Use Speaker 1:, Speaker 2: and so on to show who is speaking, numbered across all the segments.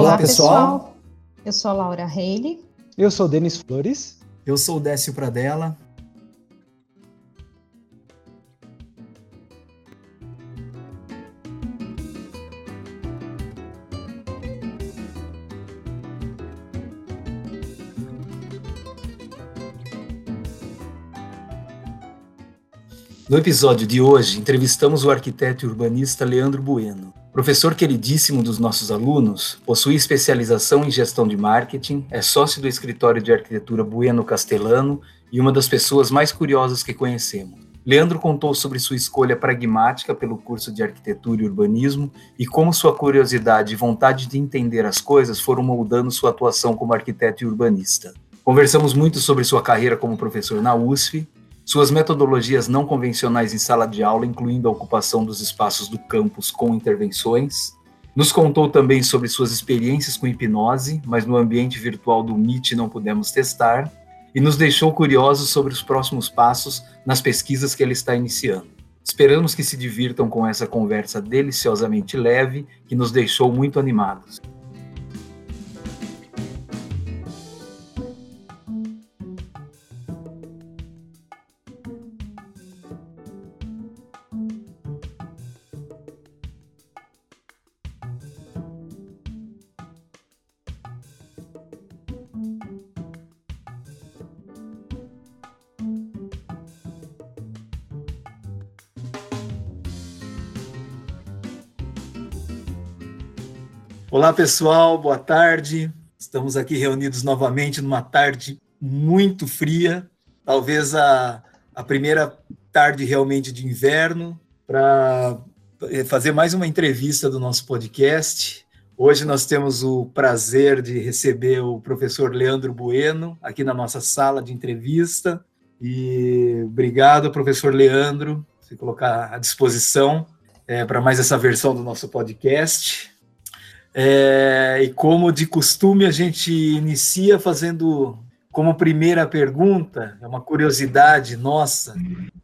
Speaker 1: Olá, pessoal. Eu sou a Laura Reile.
Speaker 2: Eu sou Denis Flores.
Speaker 3: Eu sou o Décio Pradella. No episódio de hoje, entrevistamos o arquiteto e urbanista Leandro Bueno. Professor queridíssimo dos nossos alunos, possui especialização em gestão de marketing, é sócio do escritório de arquitetura Bueno Castelano e uma das pessoas mais curiosas que conhecemos. Leandro contou sobre sua escolha pragmática pelo curso de arquitetura e urbanismo e como sua curiosidade e vontade de entender as coisas foram moldando sua atuação como arquiteto e urbanista. Conversamos muito sobre sua carreira como professor na USF, suas metodologias não convencionais em sala de aula, incluindo a ocupação dos espaços do campus com intervenções. Nos contou também sobre suas experiências com hipnose, mas no ambiente virtual do MIT não pudemos testar, e nos deixou curiosos sobre os próximos passos nas pesquisas que ele está iniciando. Esperamos que se divirtam com essa conversa deliciosamente leve, que nos deixou muito animados. Olá, pessoal, boa tarde. Estamos aqui reunidos novamente numa tarde muito fria, talvez a, a primeira tarde realmente de inverno, para fazer mais uma entrevista do nosso podcast. Hoje nós temos o prazer de receber o professor Leandro Bueno aqui na nossa sala de entrevista. E obrigado, professor Leandro, se colocar à disposição é, para mais essa versão do nosso podcast. É, e como de costume, a gente inicia fazendo como primeira pergunta, é uma curiosidade nossa,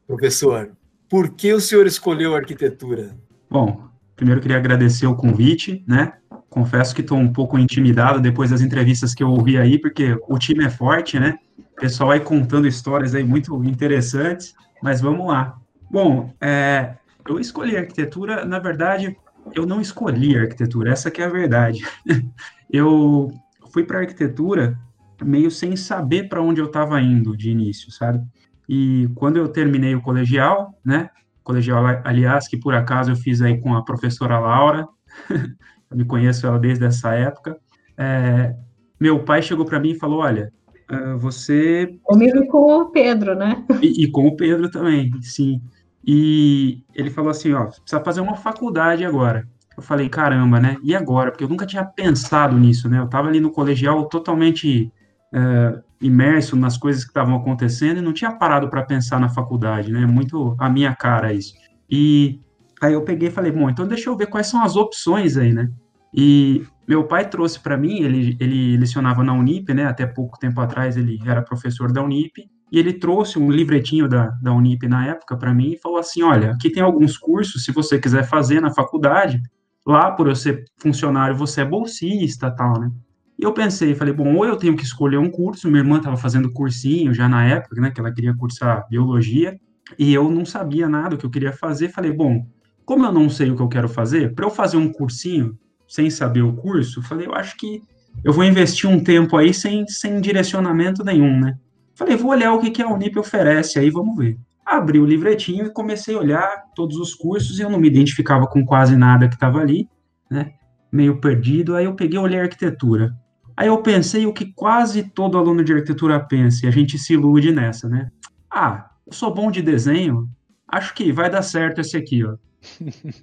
Speaker 3: professor, por que o senhor escolheu arquitetura?
Speaker 4: Bom, primeiro queria agradecer o convite, né? Confesso que estou um pouco intimidado depois das entrevistas que eu ouvi aí, porque o time é forte, né? O pessoal aí contando histórias aí muito interessantes, mas vamos lá. Bom, é, eu escolhi arquitetura, na verdade, eu não escolhi arquitetura, essa que é a verdade. eu fui para arquitetura meio sem saber para onde eu estava indo de início, sabe? E quando eu terminei o colegial, né? Colegial, aliás, que por acaso eu fiz aí com a professora Laura, eu me conheço ela desde essa época. É, meu pai chegou para mim e falou: Olha, uh, você.
Speaker 1: Comigo e com o Pedro, né?
Speaker 4: E, e com o Pedro também, sim. E ele falou assim, ó, precisa fazer uma faculdade agora. Eu falei, caramba, né? E agora? Porque eu nunca tinha pensado nisso, né? Eu estava ali no colegial totalmente é, imerso nas coisas que estavam acontecendo e não tinha parado para pensar na faculdade, né? Muito a minha cara isso. E aí eu peguei e falei, bom, então deixa eu ver quais são as opções aí, né? E meu pai trouxe para mim, ele, ele lecionava na Unip, né? Até pouco tempo atrás ele era professor da Unip. E ele trouxe um livretinho da, da Unip na época para mim e falou assim: olha, aqui tem alguns cursos, se você quiser fazer na faculdade, lá por eu ser funcionário, você é bolsista tal, né? E eu pensei, falei, bom, ou eu tenho que escolher um curso, minha irmã estava fazendo cursinho já na época, né, que ela queria cursar biologia, e eu não sabia nada o que eu queria fazer, falei, bom, como eu não sei o que eu quero fazer, para eu fazer um cursinho sem saber o curso, falei, eu acho que eu vou investir um tempo aí sem, sem direcionamento nenhum, né? Falei, vou olhar o que, que a Unip oferece aí, vamos ver. Abri o livretinho e comecei a olhar todos os cursos e eu não me identificava com quase nada que estava ali, né? Meio perdido. Aí eu peguei olhei arquitetura. Aí eu pensei o que quase todo aluno de arquitetura pensa, e a gente se ilude nessa, né? Ah, eu sou bom de desenho, acho que vai dar certo esse aqui, ó.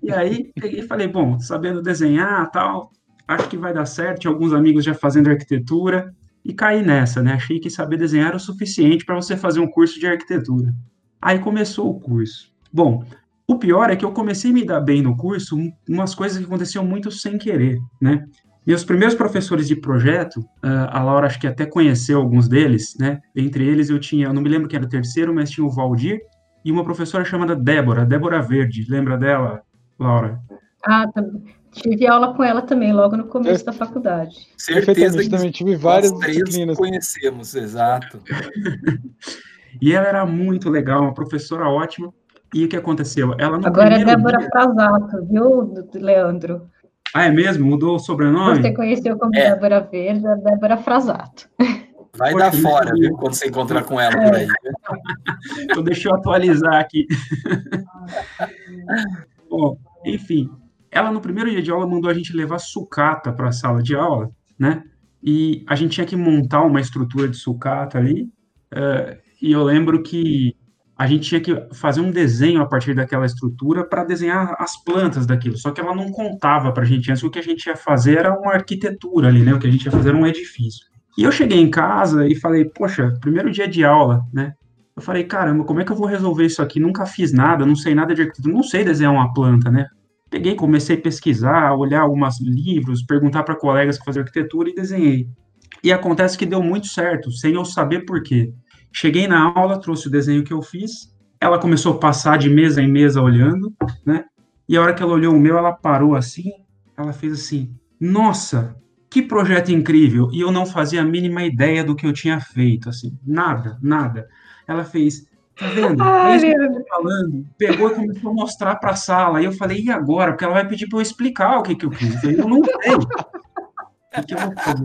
Speaker 4: E aí peguei e falei, bom, sabendo desenhar tal, acho que vai dar certo. Tinha alguns amigos já fazendo arquitetura e caí nessa, né? Achei que saber desenhar era o suficiente para você fazer um curso de arquitetura. Aí começou o curso. Bom, o pior é que eu comecei a me dar bem no curso, umas coisas que aconteciam muito sem querer, né? Meus primeiros professores de projeto, a Laura acho que até conheceu alguns deles, né? Entre eles eu tinha, eu não me lembro quem era o terceiro, mas tinha o Valdir e uma professora chamada Débora, Débora Verde. Lembra dela, Laura?
Speaker 1: Ah, Tive aula com ela também, logo no começo da faculdade.
Speaker 3: Certeza que
Speaker 2: também tive várias disciplinas.
Speaker 3: conhecemos, exato.
Speaker 4: E ela era muito legal, uma professora ótima. E o que aconteceu? Ela no
Speaker 1: Agora é Débora
Speaker 4: dia-
Speaker 1: Frasato, viu, Leandro?
Speaker 4: Ah, é mesmo? Mudou o sobrenome?
Speaker 1: Você conheceu como
Speaker 3: É.
Speaker 1: Débora Verde, é Débora Frasato.
Speaker 3: Vai
Speaker 4: Poxa,
Speaker 3: dar fora, viu, quando você encontrar com ela por aí.
Speaker 4: Então, deixa eu atualizar aqui. Bom, enfim, ela no primeiro dia de aula mandou a gente levar sucata para a sala de aula, né? E a gente tinha que montar uma estrutura de sucata ali. eh, e eu lembro que a gente tinha que fazer um desenho a partir daquela estrutura para desenhar as plantas daquilo. Só que ela não contava para a gente antes. O que a gente ia fazer era uma arquitetura ali, né? O que a gente ia fazer era um edifício. E eu cheguei em casa e falei, poxa, primeiro dia de aula, né? Eu falei, caramba, como é que eu vou resolver isso aqui? Nunca fiz nada, não sei nada de arquitetura, não sei desenhar uma planta, né? Peguei, comecei a pesquisar, olhar alguns livros, perguntar para colegas que faziam arquitetura e desenhei. E acontece que deu muito certo, sem eu saber por quê. Cheguei na aula, trouxe o desenho que eu fiz, ela começou a passar de mesa em mesa olhando, né? E a hora que ela olhou o meu, ela parou assim, ela fez assim: Nossa, que projeto incrível! E eu não fazia a mínima ideia do que eu tinha feito, assim, nada, nada. Ela fez, tá vendo? É
Speaker 1: Ai, Leandro.
Speaker 4: tô falando. Pegou e começou a mostrar para a sala. Aí eu falei, e agora? Porque ela vai pedir para eu explicar o que, que eu fiz. Eu falei, eu não sei. O que eu vou fazer?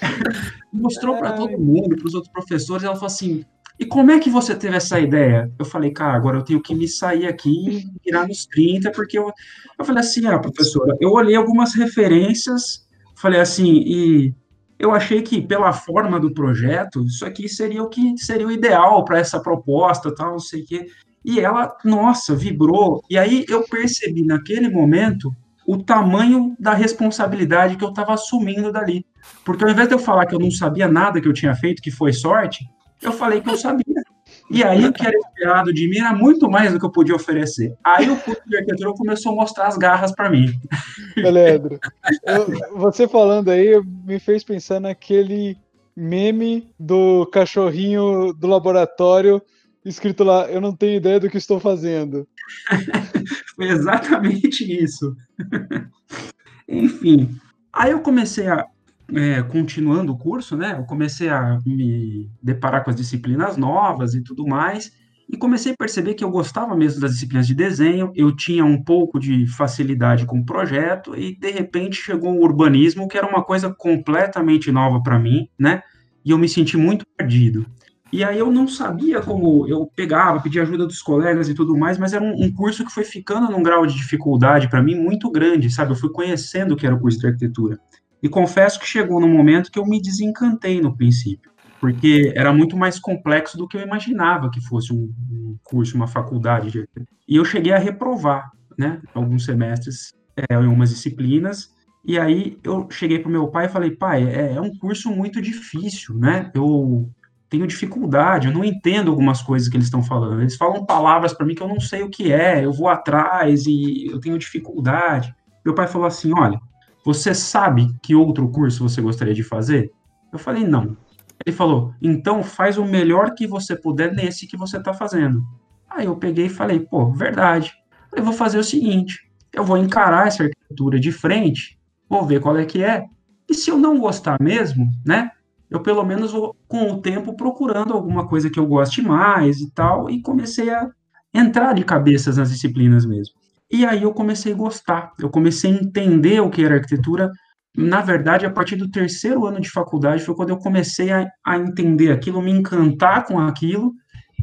Speaker 4: Mostrou para todo mundo, para os outros professores. Ela falou assim: e como é que você teve essa ideia? Eu falei, cara, agora eu tenho que me sair aqui e virar nos 30, porque eu, eu falei assim, ah, professora, eu olhei algumas referências, falei assim, e eu achei que pela forma do projeto, isso aqui seria o que seria o ideal para essa proposta, tal, não sei o quê. E ela, nossa, vibrou. E aí eu percebi naquele momento o tamanho da responsabilidade que eu estava assumindo dali. Porque ao invés de eu falar que eu não sabia nada que eu tinha feito, que foi sorte, eu falei que eu sabia. E aí o que era esperado de mim era muito mais do que eu podia oferecer. Aí o curso de arquitetura começou a mostrar as garras para mim.
Speaker 2: Leandro, você falando aí me fez pensar naquele meme do cachorrinho do laboratório escrito lá, eu não tenho ideia do que estou fazendo.
Speaker 4: Foi exatamente isso. Enfim, aí eu comecei a, é, continuando o curso, né? Eu comecei a me deparar com as disciplinas novas e tudo mais, e comecei a perceber que eu gostava mesmo das disciplinas de desenho, eu tinha um pouco de facilidade com o projeto, e de repente chegou o urbanismo, que era uma coisa completamente nova para mim, né? E eu me senti muito perdido. E aí eu não sabia como eu pegava, pedia ajuda dos colegas e tudo mais, mas era um, um curso que foi ficando num grau de dificuldade para mim muito grande, sabe? Eu fui conhecendo o que era o curso de arquitetura. E confesso que chegou num momento que eu me desencantei no princípio, porque era muito mais complexo do que eu imaginava que fosse um, um curso, uma faculdade de. E eu cheguei a reprovar, né? Alguns semestres, é, em umas disciplinas, e aí eu cheguei para meu pai e falei, pai, é, é um curso muito difícil, né? Eu tenho dificuldade, eu não entendo algumas coisas que eles estão falando. Eles falam palavras para mim que eu não sei o que é, eu vou atrás e eu tenho dificuldade. Meu pai falou assim: Olha, você sabe que outro curso você gostaria de fazer? Eu falei: Não. Ele falou: Então faz o melhor que você puder nesse que você está fazendo. Aí eu peguei e falei: Pô, verdade. Eu vou fazer o seguinte: eu vou encarar essa arquitetura de frente, vou ver qual é que é. E se eu não gostar mesmo, né? eu pelo menos vou, com o tempo, procurando alguma coisa que eu goste mais e tal, e comecei a entrar de cabeças nas disciplinas mesmo. E aí eu comecei a gostar, eu comecei a entender o que era arquitetura. Na verdade, a partir do terceiro ano de faculdade foi quando eu comecei a, a entender aquilo, me encantar com aquilo,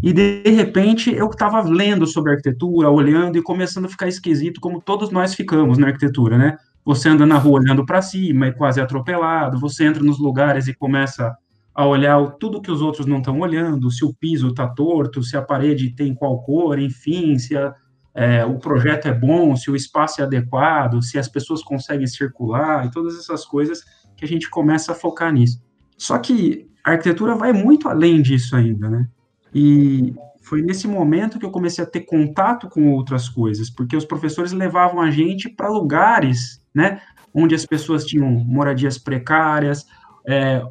Speaker 4: e de repente eu estava lendo sobre arquitetura, olhando e começando a ficar esquisito, como todos nós ficamos na arquitetura, né? Você anda na rua olhando para cima e quase atropelado, você entra nos lugares e começa a olhar tudo que os outros não estão olhando, se o piso está torto, se a parede tem qual cor, enfim, se a, é, o projeto é bom, se o espaço é adequado, se as pessoas conseguem circular e todas essas coisas que a gente começa a focar nisso. Só que a arquitetura vai muito além disso ainda, né? E foi nesse momento que eu comecei a ter contato com outras coisas, porque os professores levavam a gente para lugares, né, onde as pessoas tinham moradias precárias, é,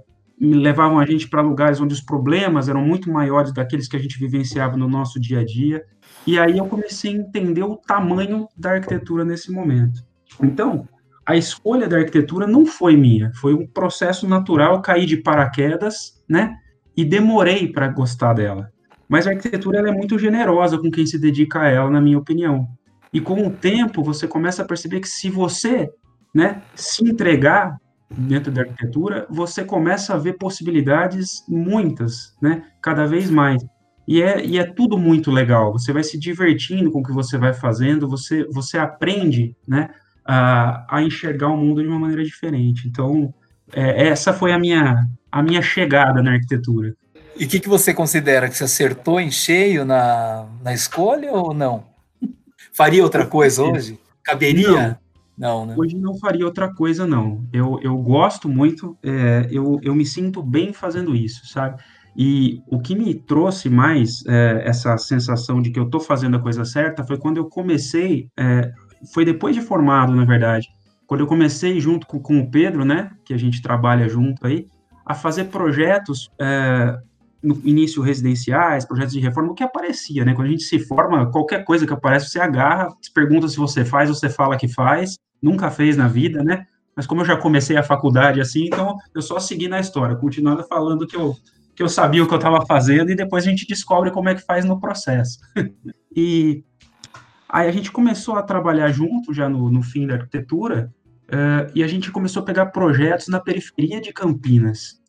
Speaker 4: levavam a gente para lugares onde os problemas eram muito maiores daqueles que a gente vivenciava no nosso dia a dia. E aí eu comecei a entender o tamanho da arquitetura nesse momento. Então, a escolha da arquitetura não foi minha, foi um processo natural, caí de paraquedas, né? E demorei para gostar dela. Mas a arquitetura ela é muito generosa com quem se dedica a ela, na minha opinião. E com o tempo você começa a perceber que se você, né, se entregar dentro da arquitetura, você começa a ver possibilidades muitas, né, cada vez mais. E é, e é tudo muito legal. Você vai se divertindo com o que você vai fazendo, você, você aprende, né, a, a enxergar o mundo de uma maneira diferente. Então, é, essa foi a minha, a minha chegada na arquitetura.
Speaker 3: E o que, que você considera? Que você acertou em cheio na, na escolha ou não? Faria outra coisa hoje? Caberia?
Speaker 4: Não, né? Hoje não faria outra coisa, não. Eu, eu gosto muito, é, eu, eu me sinto bem fazendo isso, sabe? E o que me trouxe mais é, essa sensação de que eu estou fazendo a coisa certa foi quando eu comecei, é, foi depois de formado, na verdade, quando eu comecei junto com, com, o Pedro, né, que a gente trabalha junto aí, a fazer projetos é, no início residenciais, projetos de reforma, o que aparecia, né? Quando a gente se forma, qualquer coisa que aparece, você agarra, se pergunta se você faz, você fala que faz, nunca fez na vida, né? Mas como eu já comecei a faculdade assim, então eu só segui na história, continuando falando que eu, que eu sabia o que eu estava fazendo e depois a gente descobre como é que faz no processo. e aí a gente começou a trabalhar junto já no, no fim da arquitetura uh, e a gente começou a pegar projetos na periferia de Campinas.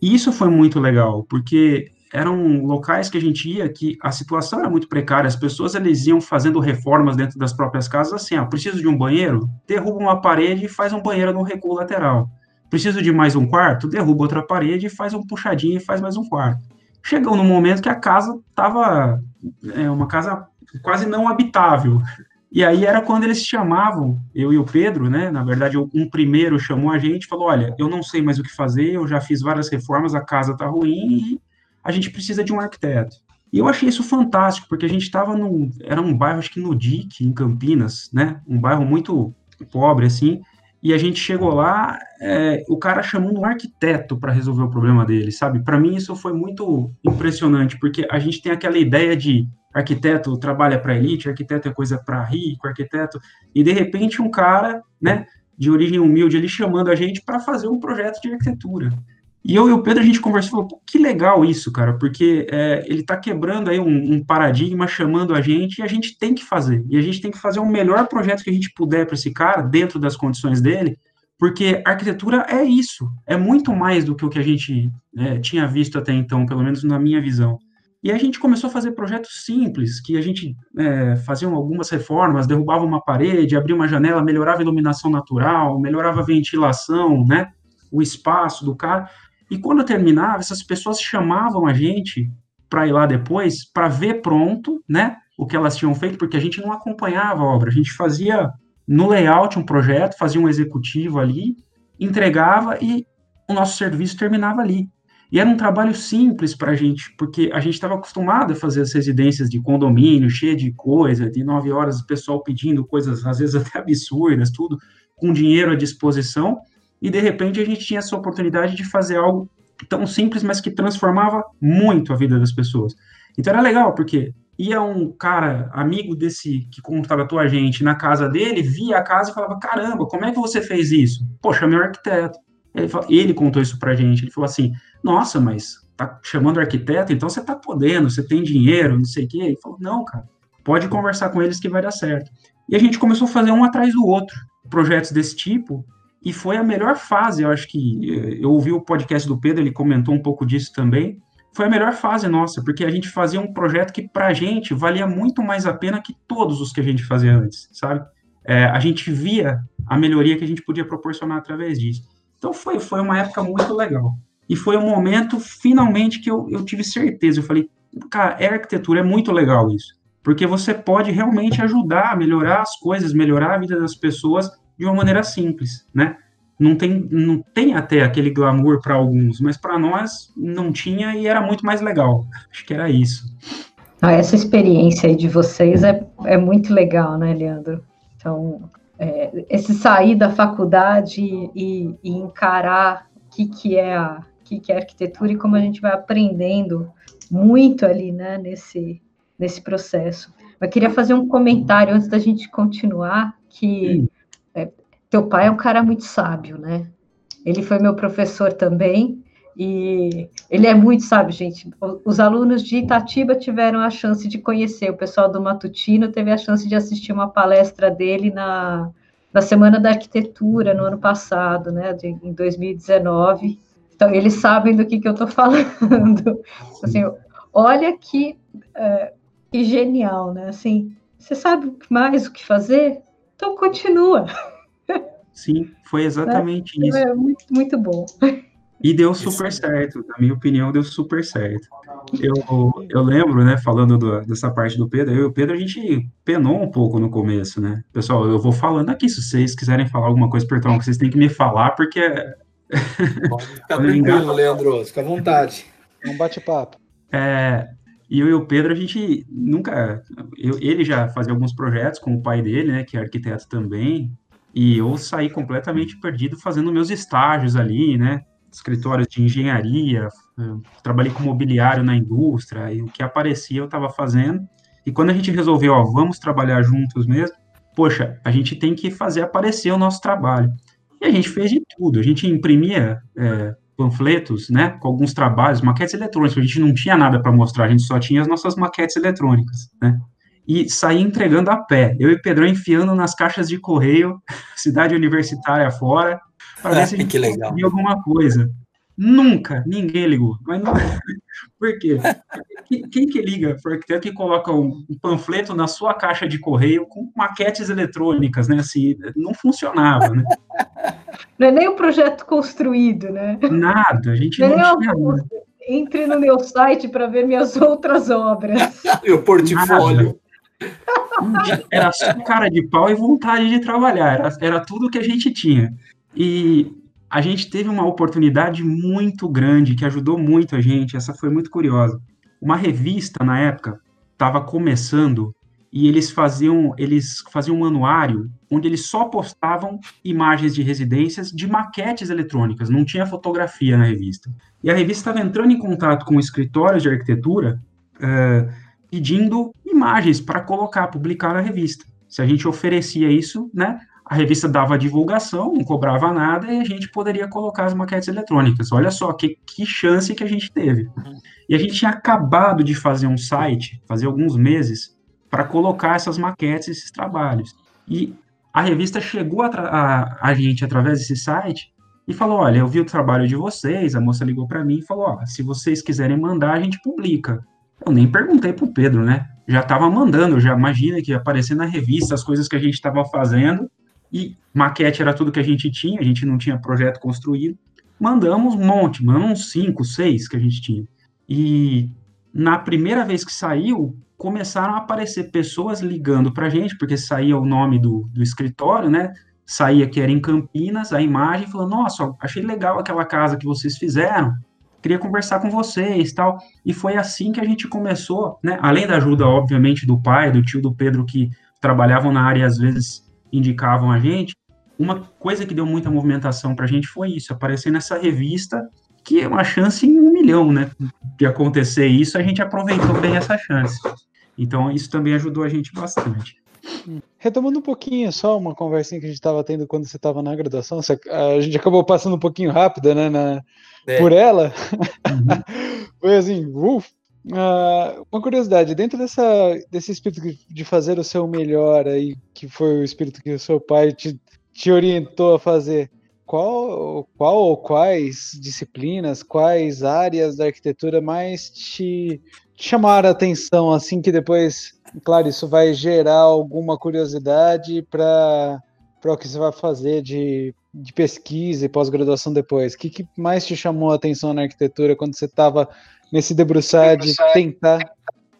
Speaker 4: E isso foi muito legal, porque eram locais que a gente ia que a situação era muito precária, as pessoas eles iam fazendo reformas dentro das próprias casas assim, ah, preciso de um banheiro, derruba uma parede e faz um banheiro no recuo lateral. Preciso de mais um quarto, derruba outra parede faz um puxadinho e faz mais um quarto. Chegou no momento que a casa estava é, uma casa quase não habitável. E aí era quando eles chamavam, eu e o Pedro, né? Na verdade, um primeiro chamou a gente falou: Olha, eu não sei mais o que fazer, eu já fiz várias reformas, a casa tá ruim e a gente precisa de um arquiteto. E eu achei isso fantástico, porque a gente estava num. Era um bairro, acho que no DIC, em Campinas, né? Um bairro muito pobre, assim. E a gente chegou lá, é, o cara chamando um arquiteto para resolver o problema dele, sabe? Para mim, isso foi muito impressionante, porque a gente tem aquela ideia de arquiteto trabalha para elite, arquiteto é coisa para rico, arquiteto, e de repente um cara, né, de origem humilde, ele chamando a gente para fazer um projeto de arquitetura. E eu e o Pedro, a gente conversou, falou, que legal isso, cara, porque é, ele está quebrando aí um, um, paradigma, chamando a gente, e a gente tem que fazer. E a gente tem que fazer o melhor projeto que a gente puder para esse cara, dentro das condições dele, porque arquitetura é isso, é muito mais do que o que a gente é, tinha visto até então, pelo menos na minha visão. E a gente começou a fazer projetos simples, que a gente é, fazia algumas reformas, derrubava uma parede, abria uma janela, melhorava a iluminação natural, melhorava a ventilação, né, o espaço do cara. E quando terminava, essas pessoas chamavam a gente para ir lá depois, para ver pronto, né, o que elas tinham feito, porque a gente não acompanhava a obra, a gente fazia no layout um projeto, fazia um executivo ali, entregava e o nosso serviço terminava ali. E era um trabalho simples para a gente, porque a gente estava acostumado a fazer as residências de condomínio, cheia de coisa, de nove horas, o pessoal pedindo coisas, às vezes até absurdas, tudo, com dinheiro à disposição, e de repente a gente tinha essa oportunidade de fazer algo tão simples, mas que transformava muito a vida das pessoas. Então era legal, porque ia um cara, amigo desse que contratou a gente na casa dele, via a casa e falava: caramba, como é que você fez isso? Poxa, meu arquiteto. Ele, falou, ele contou isso pra gente. Ele falou assim: nossa, mas tá chamando arquiteto, então você tá podendo, você tem dinheiro, não sei o quê. Ele falou, não, cara, pode conversar com eles que vai dar certo. E a gente começou a fazer um atrás do outro, projetos desse tipo, e foi a melhor fase, eu acho que, eu ouvi o podcast do Pedro, ele comentou um pouco disso também, foi a melhor fase nossa, porque a gente fazia um projeto que, pra gente, valia muito mais a pena que todos os que a gente fazia antes, sabe? É, a gente via a melhoria que a gente podia proporcionar através disso. Então foi, foi uma época muito legal. E foi um momento, finalmente, que eu, eu tive certeza. Eu falei, cara, é arquitetura, é muito legal isso. Porque você pode realmente ajudar a melhorar as coisas, melhorar a vida das pessoas de uma maneira simples, né? Não tem, não tem até aquele glamour para alguns, mas para nós não tinha e era muito mais legal. Acho que era isso.
Speaker 1: Ah, essa experiência aí de vocês é, é muito legal, né, Leandro? Então, é, esse sair da faculdade e, e encarar o que, que é a, que, que é arquitetura e como a gente vai aprendendo muito ali, né, nesse, nesse processo. Eu queria fazer um comentário antes da gente continuar, que teu pai é um cara muito sábio, né? Ele foi meu professor também, e ele é muito sábio, gente. Os alunos de Itatiba tiveram a chance de conhecer, o pessoal do Matutino teve a chance de assistir uma palestra dele na, na Semana da Arquitetura, no ano passado, né, de, em 2019. Então, eles sabem do que, que eu estou falando. Assim, olha que, é, que genial, né? Assim, você sabe mais o que fazer? Então, continua.
Speaker 4: Sim, foi exatamente é, isso.
Speaker 1: É muito, muito bom.
Speaker 4: E deu super certo, na minha opinião, deu super certo. Eu, eu lembro, né, falando do, dessa parte do Pedro, eu e o Pedro, a gente penou um pouco no começo, né? Pessoal, eu vou falando aqui, se vocês quiserem falar alguma coisa, Pertão, vocês têm que me falar, porque...
Speaker 3: Fica tranquilo, Leandro, fica à vontade.
Speaker 2: É um bate-papo.
Speaker 4: É, e eu e o Pedro, a gente nunca... Eu, ele já fazia alguns projetos com o pai dele, né, que é arquiteto também, e eu saí completamente perdido fazendo meus estágios ali, né? escritórios de engenharia, eh, trabalhei com mobiliário na indústria, e o que aparecia eu estava fazendo. E quando a gente resolveu, ó, vamos trabalhar juntos mesmo, poxa, a gente tem que fazer aparecer o nosso trabalho. E a gente fez de tudo, a gente imprimia é, panfletos, né, com alguns trabalhos, maquetes eletrônicas, a gente não tinha nada para mostrar, a gente só tinha as nossas maquetes eletrônicas, né, e saía entregando a pé, eu e Pedrão enfiando nas caixas de correio, cidade universitária fora, para ver se a gente conseguia alguma coisa. Nunca, ninguém ligou. Mas não... Por quê? Quem que liga para arquiteto que coloca um panfleto na sua caixa de correio com maquetes eletrônicas, né? Assim, não funcionava, né?
Speaker 1: Não é nem o projeto construído, né?
Speaker 4: Nada, a gente não, não tinha nada.
Speaker 1: Entre no meu site para ver minhas outras obras.
Speaker 3: Meu portfólio.
Speaker 4: Era só cara de pau e vontade de trabalhar. Era, era tudo que a gente tinha. E a gente teve uma oportunidade muito grande que ajudou muito a gente. Essa foi muito curiosa. Uma revista na época estava começando e eles faziam eles faziam um anuário onde eles só postavam imagens de residências de maquetes eletrônicas, não tinha fotografia na revista. E a revista estava entrando em contato com escritórios de arquitetura uh, pedindo imagens para colocar, publicar na revista. Se a gente oferecia isso, né, a revista dava divulgação, não cobrava nada e a gente poderia colocar as maquetes eletrônicas. Olha só que, que chance que a gente teve. E a gente tinha acabado de fazer um site, fazer alguns meses, para colocar essas maquetes, esses trabalhos. E a revista chegou a, a, a, gente através desse site e falou: Olha, eu vi o trabalho de vocês. A moça ligou para mim e falou: Ó, se vocês quiserem mandar, a gente publica. Eu nem perguntei pro Pedro, né? Já estava mandando, já imagina que ia aparecer na revista as coisas que a gente estava fazendo e maquete era tudo que a gente tinha, a gente não tinha projeto construído. Mandamos um monte, mandamos uns cinco, seis que a gente tinha. E na primeira vez que saiu, começaram a aparecer pessoas ligando para a gente, porque saía o nome do, do escritório, né? Saía que era em Campinas, a imagem, falando, nossa, achei legal aquela casa que vocês fizeram, queria conversar com vocês, tal. E foi assim que a gente começou, né? Além da ajuda, obviamente, do pai, do tio do Pedro, que trabalhavam na área, às vezes indicavam a gente, uma coisa que deu muita movimentação para a gente foi isso, aparecer nessa revista, que é uma chance em um milhão, né, de acontecer isso, a gente aproveitou bem essa chance. Então, isso também ajudou a gente bastante.
Speaker 2: Retomando um pouquinho só uma conversinha que a gente estava tendo quando você estava na graduação, você, a gente acabou passando um pouquinho rápido, né, na, é. por ela. Uhum. Foi assim, uf, Uh, uma curiosidade, dentro dessa, desse espírito de fazer o seu melhor aí, que foi o espírito que o seu pai te, te orientou a fazer, qual, qual ou quais disciplinas, quais áreas da arquitetura mais te, te chamaram a atenção, assim que depois, claro, isso vai gerar alguma curiosidade para o que você vai fazer de, de pesquisa e pós-graduação depois? O que, que mais te chamou a atenção na arquitetura quando você estava nesse debruçar de tentar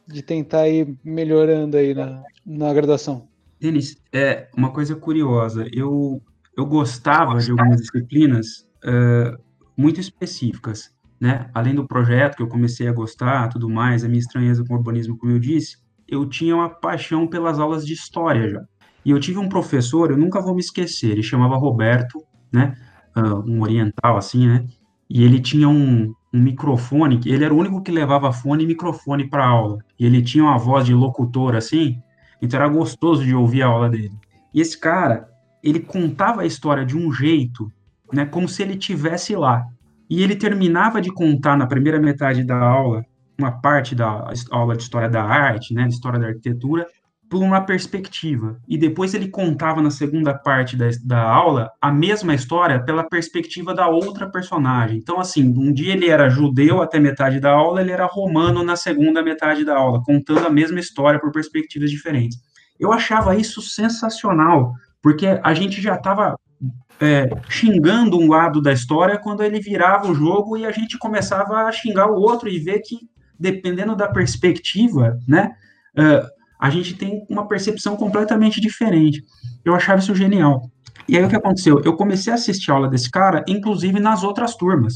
Speaker 2: de tentar ir melhorando aí na, na graduação.
Speaker 4: Denis, é uma coisa curiosa. Eu, eu gostava de algumas disciplinas uh, muito específicas, né? Além do projeto que eu comecei a gostar, tudo mais, a minha estranheza com o urbanismo, como eu disse, eu tinha uma paixão pelas aulas de história já. E eu tive um professor, eu nunca vou me esquecer, ele chamava Roberto, né? Uh, um oriental, assim, né? E ele tinha um, um microfone, ele era o único que levava fone e microfone para aula. E ele tinha uma voz de locutor assim, então era gostoso de ouvir a aula dele. E esse cara, ele contava a história de um jeito, né, como se ele tivesse lá. E ele terminava de contar na primeira metade da aula, uma parte da aula de história da arte, né, de história da arquitetura, por uma perspectiva. E depois ele contava na segunda parte da, da aula a mesma história pela perspectiva da outra personagem. Então, assim, um dia ele era judeu até metade da aula, ele era romano na segunda metade da aula, contando a mesma história por perspectivas diferentes. Eu achava isso sensacional, porque a gente já estava é, xingando um lado da história quando ele virava o jogo e a gente começava a xingar o outro e ver que, dependendo da perspectiva, né, uh, a gente tem uma percepção completamente diferente. Eu achava isso genial. E aí o que aconteceu? Eu comecei a assistir a aula desse cara, inclusive nas outras turmas,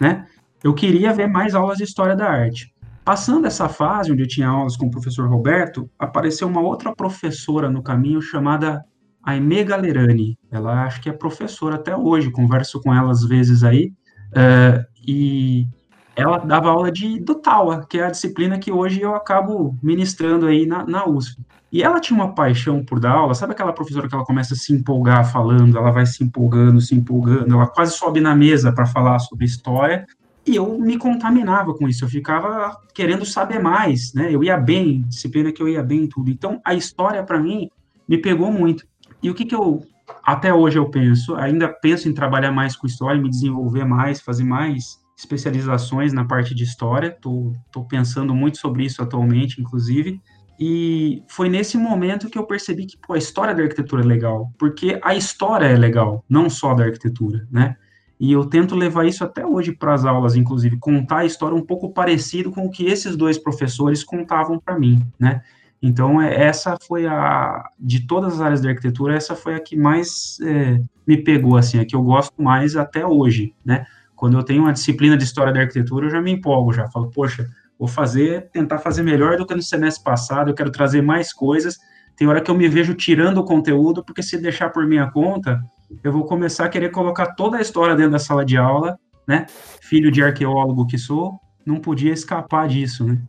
Speaker 4: né? Eu queria ver mais aulas de história da arte. Passando essa fase, onde eu tinha aulas com o professor Roberto, apareceu uma outra professora no caminho chamada Aimee Galerani. Ela acho que é professora até hoje, converso com ela às vezes aí. Uh, e ela dava aula de do Taua, que é a disciplina que hoje eu acabo ministrando aí na, na USP. E ela tinha uma paixão por dar aula, sabe aquela professora que ela começa a se empolgar falando, ela vai se empolgando, se empolgando, ela quase sobe na mesa para falar sobre história, e eu me contaminava com isso, eu ficava querendo saber mais, né? Eu ia bem, disciplina que eu ia bem tudo. Então, a história para mim me pegou muito. E o que que eu até hoje eu penso, ainda penso em trabalhar mais com história, me desenvolver mais, fazer mais especializações na parte de história, estou pensando muito sobre isso atualmente, inclusive, e foi nesse momento que eu percebi que pô, a história da arquitetura é legal, porque a história é legal, não só da arquitetura, né? E eu tento levar isso até hoje para as aulas, inclusive, contar a história um pouco parecido com o que esses dois professores contavam para mim, né? Então, é, essa foi a, de todas as áreas da arquitetura, essa foi a que mais é, me pegou, assim, a que eu gosto mais até hoje, né? Quando eu tenho uma disciplina de história da arquitetura, eu já me empolgo, já falo, poxa, vou fazer, tentar fazer melhor do que no semestre passado, eu quero trazer mais coisas. Tem hora que eu me vejo tirando o conteúdo, porque se deixar por minha conta, eu vou começar a querer colocar toda a história dentro da sala de aula, né? Filho de arqueólogo que sou, não podia escapar disso, né?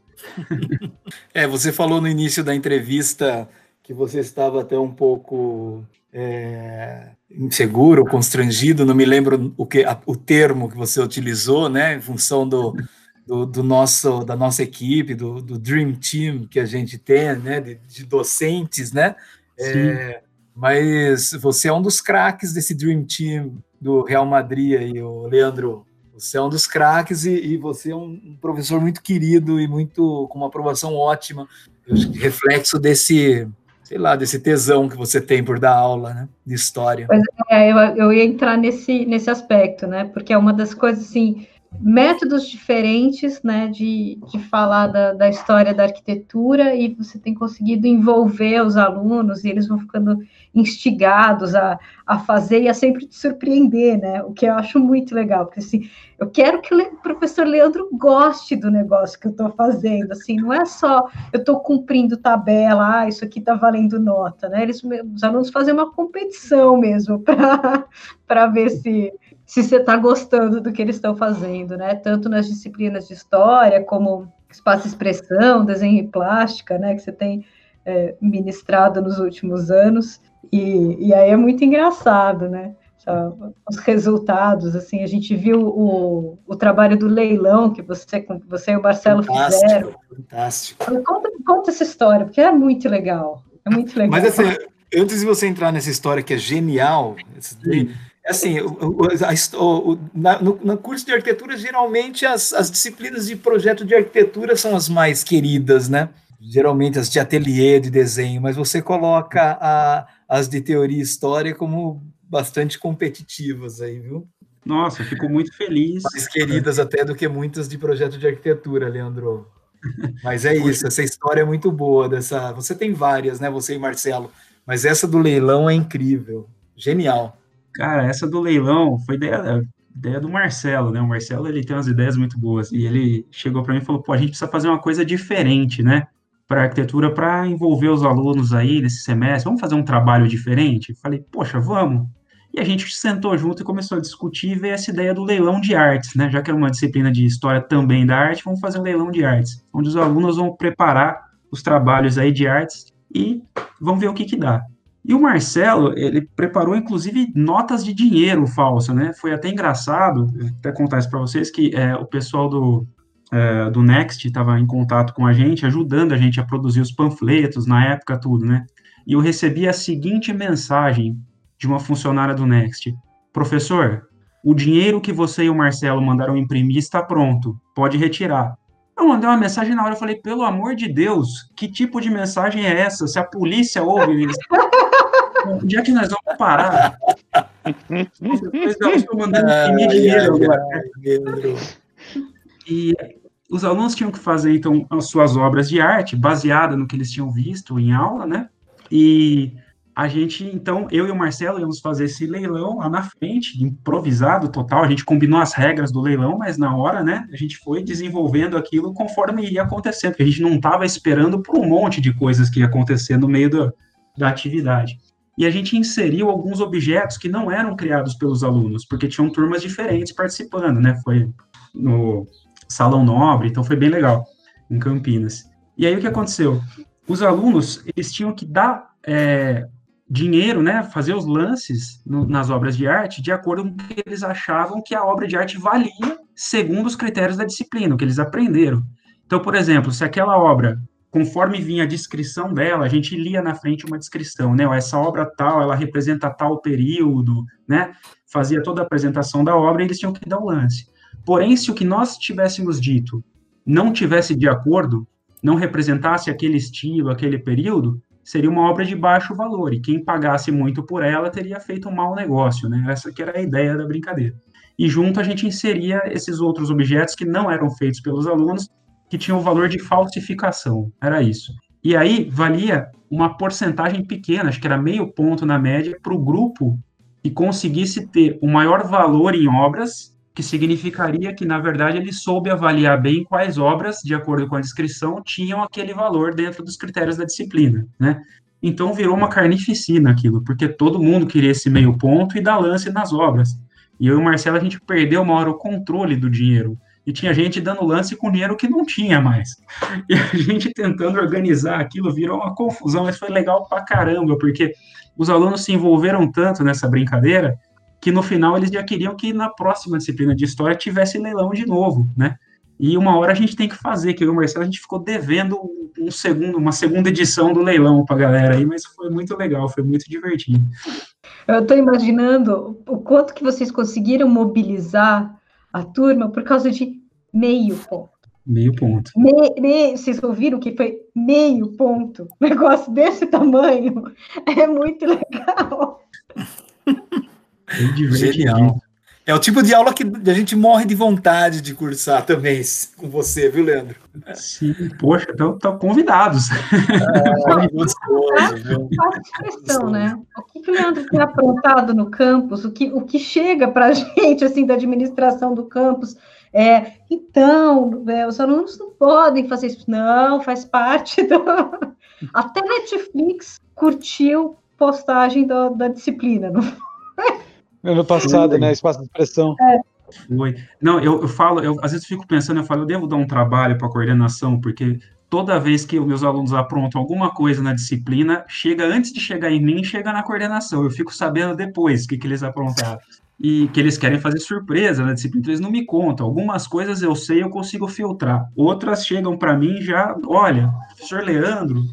Speaker 3: É, você falou no início da entrevista que você estava até um pouco é, inseguro, constrangido, não me lembro o, que, a, o termo que você utilizou, né, em função do, do, do nosso, da nossa equipe, do, do, Dream Team que a gente tem, né, de, de docentes, né, é, mas você é um dos craques desse Dream Team do Real Madrid e o Leandro, você é um dos craques e, e, você é um professor muito querido e muito com uma aprovação ótima, reflexo desse sei lá, desse tesão que você tem por dar aula, né, de história.
Speaker 1: Pois é, eu, eu ia entrar nesse, nesse aspecto, né, porque é uma das coisas, assim, métodos diferentes, né, de, de falar da, da história da arquitetura e você tem conseguido envolver os alunos e eles vão ficando instigados a, a fazer e a sempre te surpreender, né? O que eu acho muito legal, porque assim, eu quero que o professor Leandro goste do negócio que eu estou fazendo, assim, não é só eu estou cumprindo tabela, ah, isso aqui está valendo nota, né? Eles, os alunos fazem uma competição mesmo para ver se se você está gostando do que eles estão fazendo, né? Tanto nas disciplinas de história, como espaço-expressão, desenho e plástica, né? Que você tem é, ministrado nos últimos anos. E, e aí é muito engraçado, né? Os resultados, assim, a gente viu o, o trabalho do leilão que você, você e o Marcelo fantástico, fizeram. Fantástico. Conta, conta essa história, porque é muito legal. É muito legal.
Speaker 3: Mas assim, antes de você entrar nessa história que é genial, assim, o, o, o, na, no, no, curso de arquitetura, geralmente as, as disciplinas de projeto de arquitetura são as mais queridas, né? Geralmente as de ateliê, de desenho, mas você coloca a, as de teoria e história como bastante competitivas aí, viu?
Speaker 4: Nossa, fico muito feliz.
Speaker 3: Mais queridas até do que muitas de projeto de arquitetura, Leandro. Mas é isso, essa história é muito boa dessa. Você tem várias, né? Você e Marcelo, mas essa do leilão é incrível, genial.
Speaker 4: Cara, essa do leilão foi ideia, ideia do Marcelo, né? O Marcelo ele tem umas ideias muito boas e ele chegou para mim e falou: "Pô, a gente precisa fazer uma coisa diferente, né? Para arquitetura, para envolver os alunos aí nesse semestre. Vamos fazer um trabalho diferente?" Falei: "Poxa, vamos." E a gente sentou junto e começou a discutir e ver essa ideia do leilão de artes, né? Já que é uma disciplina de história também da arte, vamos fazer um leilão de artes, onde os alunos vão preparar os trabalhos aí de artes e vão ver o que que dá. E o Marcelo, ele preparou inclusive notas de dinheiro falsa, né? Foi até engraçado, até contar isso para vocês, que é, o pessoal do, é, do Next estava em contato com a gente, ajudando a gente a produzir os panfletos, na época tudo, né? E eu recebi a seguinte mensagem de uma funcionária do Next: Professor, o dinheiro que você e o Marcelo mandaram imprimir está pronto, pode retirar. Eu mandei uma mensagem na hora, eu falei, pelo amor de Deus, que tipo de mensagem é essa? Se a polícia ouve isso, onde é que nós vamos parar? eu estou mandando imprimir dinheiro agora. E os alunos tinham que fazer, então, as suas obras de arte, baseada no que eles tinham visto em aula, né? E a gente, então, eu e o Marcelo íamos fazer esse leilão lá na frente, improvisado total, a gente combinou as regras do leilão, mas na hora, né, a gente foi desenvolvendo aquilo conforme ia acontecendo, porque a gente não estava esperando por um monte de coisas que ia acontecer no meio do, da atividade. E a gente inseriu alguns objetos que não eram criados pelos alunos, porque tinham turmas diferentes participando, né, foi no Salão Nobre, então foi bem legal, em Campinas. E aí o que aconteceu? Os alunos, eles tinham que dar é, dinheiro, né, fazer os lances no, nas obras de arte de acordo com o que eles achavam que a obra de arte valia segundo os critérios da disciplina, o que eles aprenderam. Então, por exemplo, se aquela obra, conforme vinha a descrição dela, a gente lia na frente uma descrição, né, essa obra tal, ela representa tal período, né, fazia toda a apresentação da obra e eles tinham que dar o lance. Porém, se o que nós tivéssemos dito não tivesse de acordo, não representasse aquele estilo, aquele período, seria uma obra de baixo valor, e quem pagasse muito por ela teria feito um mau negócio, né? Essa que era a ideia da brincadeira. E junto a gente inseria esses outros objetos que não eram feitos pelos alunos, que tinham o valor de falsificação, era isso. E aí valia uma porcentagem pequena, acho que era meio ponto na média, para o grupo que conseguisse ter o maior valor em obras que significaria que, na verdade, ele soube avaliar bem quais obras, de acordo com a descrição, tinham aquele valor dentro dos critérios da disciplina, né? Então virou uma carnificina aquilo, porque todo mundo queria esse meio ponto e dar lance nas obras. E eu e o Marcelo, a gente perdeu uma hora o controle do dinheiro. E tinha gente dando lance com dinheiro que não tinha mais. E a gente tentando organizar aquilo virou uma confusão, mas foi legal pra caramba, porque os alunos se envolveram tanto nessa brincadeira que no final eles já queriam que na próxima disciplina de história tivesse leilão de novo, né? E uma hora a gente tem que fazer, que o Marcelo a gente ficou devendo um segundo, uma segunda edição do leilão para galera aí, mas foi muito legal, foi muito divertido.
Speaker 1: Eu estou imaginando o quanto que vocês conseguiram mobilizar a turma por causa de meio ponto.
Speaker 4: Meio ponto.
Speaker 1: Me, me, vocês ouviram que foi meio ponto? Um negócio desse tamanho é muito legal.
Speaker 3: Genial. É o tipo de aula que a gente morre de vontade de cursar também com você, viu, Leandro?
Speaker 4: Sim, poxa, estão convidados. É,
Speaker 1: gostoso, questão, né? O que, que o Leandro tem aprontado no campus? O que, o que chega para a gente, assim, da administração do campus? É, então, é, os alunos não podem fazer isso. Não, faz parte do... Até Netflix curtiu postagem do, da disciplina, não
Speaker 2: Ano passado, Foi. né? Espaço de expressão. É.
Speaker 4: Foi. Não, eu, eu falo, eu às vezes fico pensando, eu falo, eu devo dar um trabalho para coordenação, porque toda vez que os meus alunos aprontam alguma coisa na disciplina, chega antes de chegar em mim, chega na coordenação. Eu fico sabendo depois o que, que eles aprontaram. E que eles querem fazer surpresa na disciplina, então eles não me contam. Algumas coisas eu sei, eu consigo filtrar. Outras chegam para mim já, olha, professor Leandro,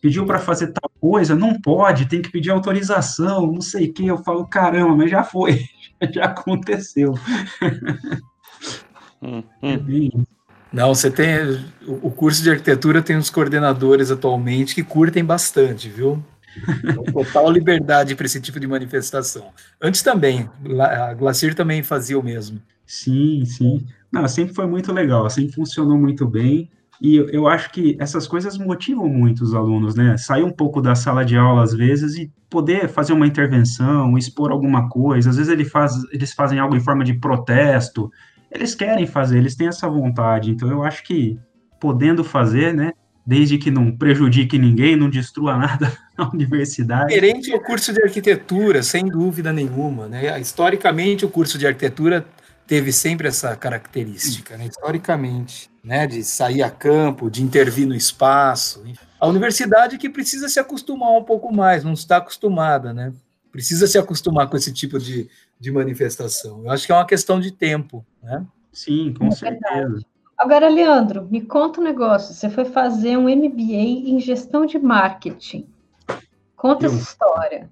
Speaker 4: pediu para fazer tal coisa, não pode, tem que pedir autorização, não sei o que. Eu falo, caramba, mas já foi, já aconteceu.
Speaker 3: Hum, hum. Não, você tem. O curso de arquitetura tem uns coordenadores atualmente que curtem bastante, viu? Total liberdade para esse tipo de manifestação. Antes também, a Glacir também fazia o mesmo.
Speaker 4: Sim, sim. Não, sempre foi muito legal, sempre funcionou muito bem. E eu acho que essas coisas motivam muito os alunos, né? Sair um pouco da sala de aula às vezes e poder fazer uma intervenção, expor alguma coisa. Às vezes ele faz, eles fazem algo em forma de protesto. Eles querem fazer, eles têm essa vontade. Então eu acho que podendo fazer, né? Desde que não prejudique ninguém, não destrua nada na universidade.
Speaker 3: Diferente ao curso de arquitetura, sem dúvida nenhuma, né? Historicamente, o curso de arquitetura teve sempre essa característica, né, historicamente, né, de sair a campo, de intervir no espaço. A universidade que precisa se acostumar um pouco mais, não está acostumada, né? Precisa se acostumar com esse tipo de, de manifestação. Eu acho que é uma questão de tempo, né?
Speaker 4: Sim, com é certeza. Verdade.
Speaker 1: Agora, Leandro, me conta um negócio. Você foi fazer um MBA em gestão de marketing. Conta Eu... essa história.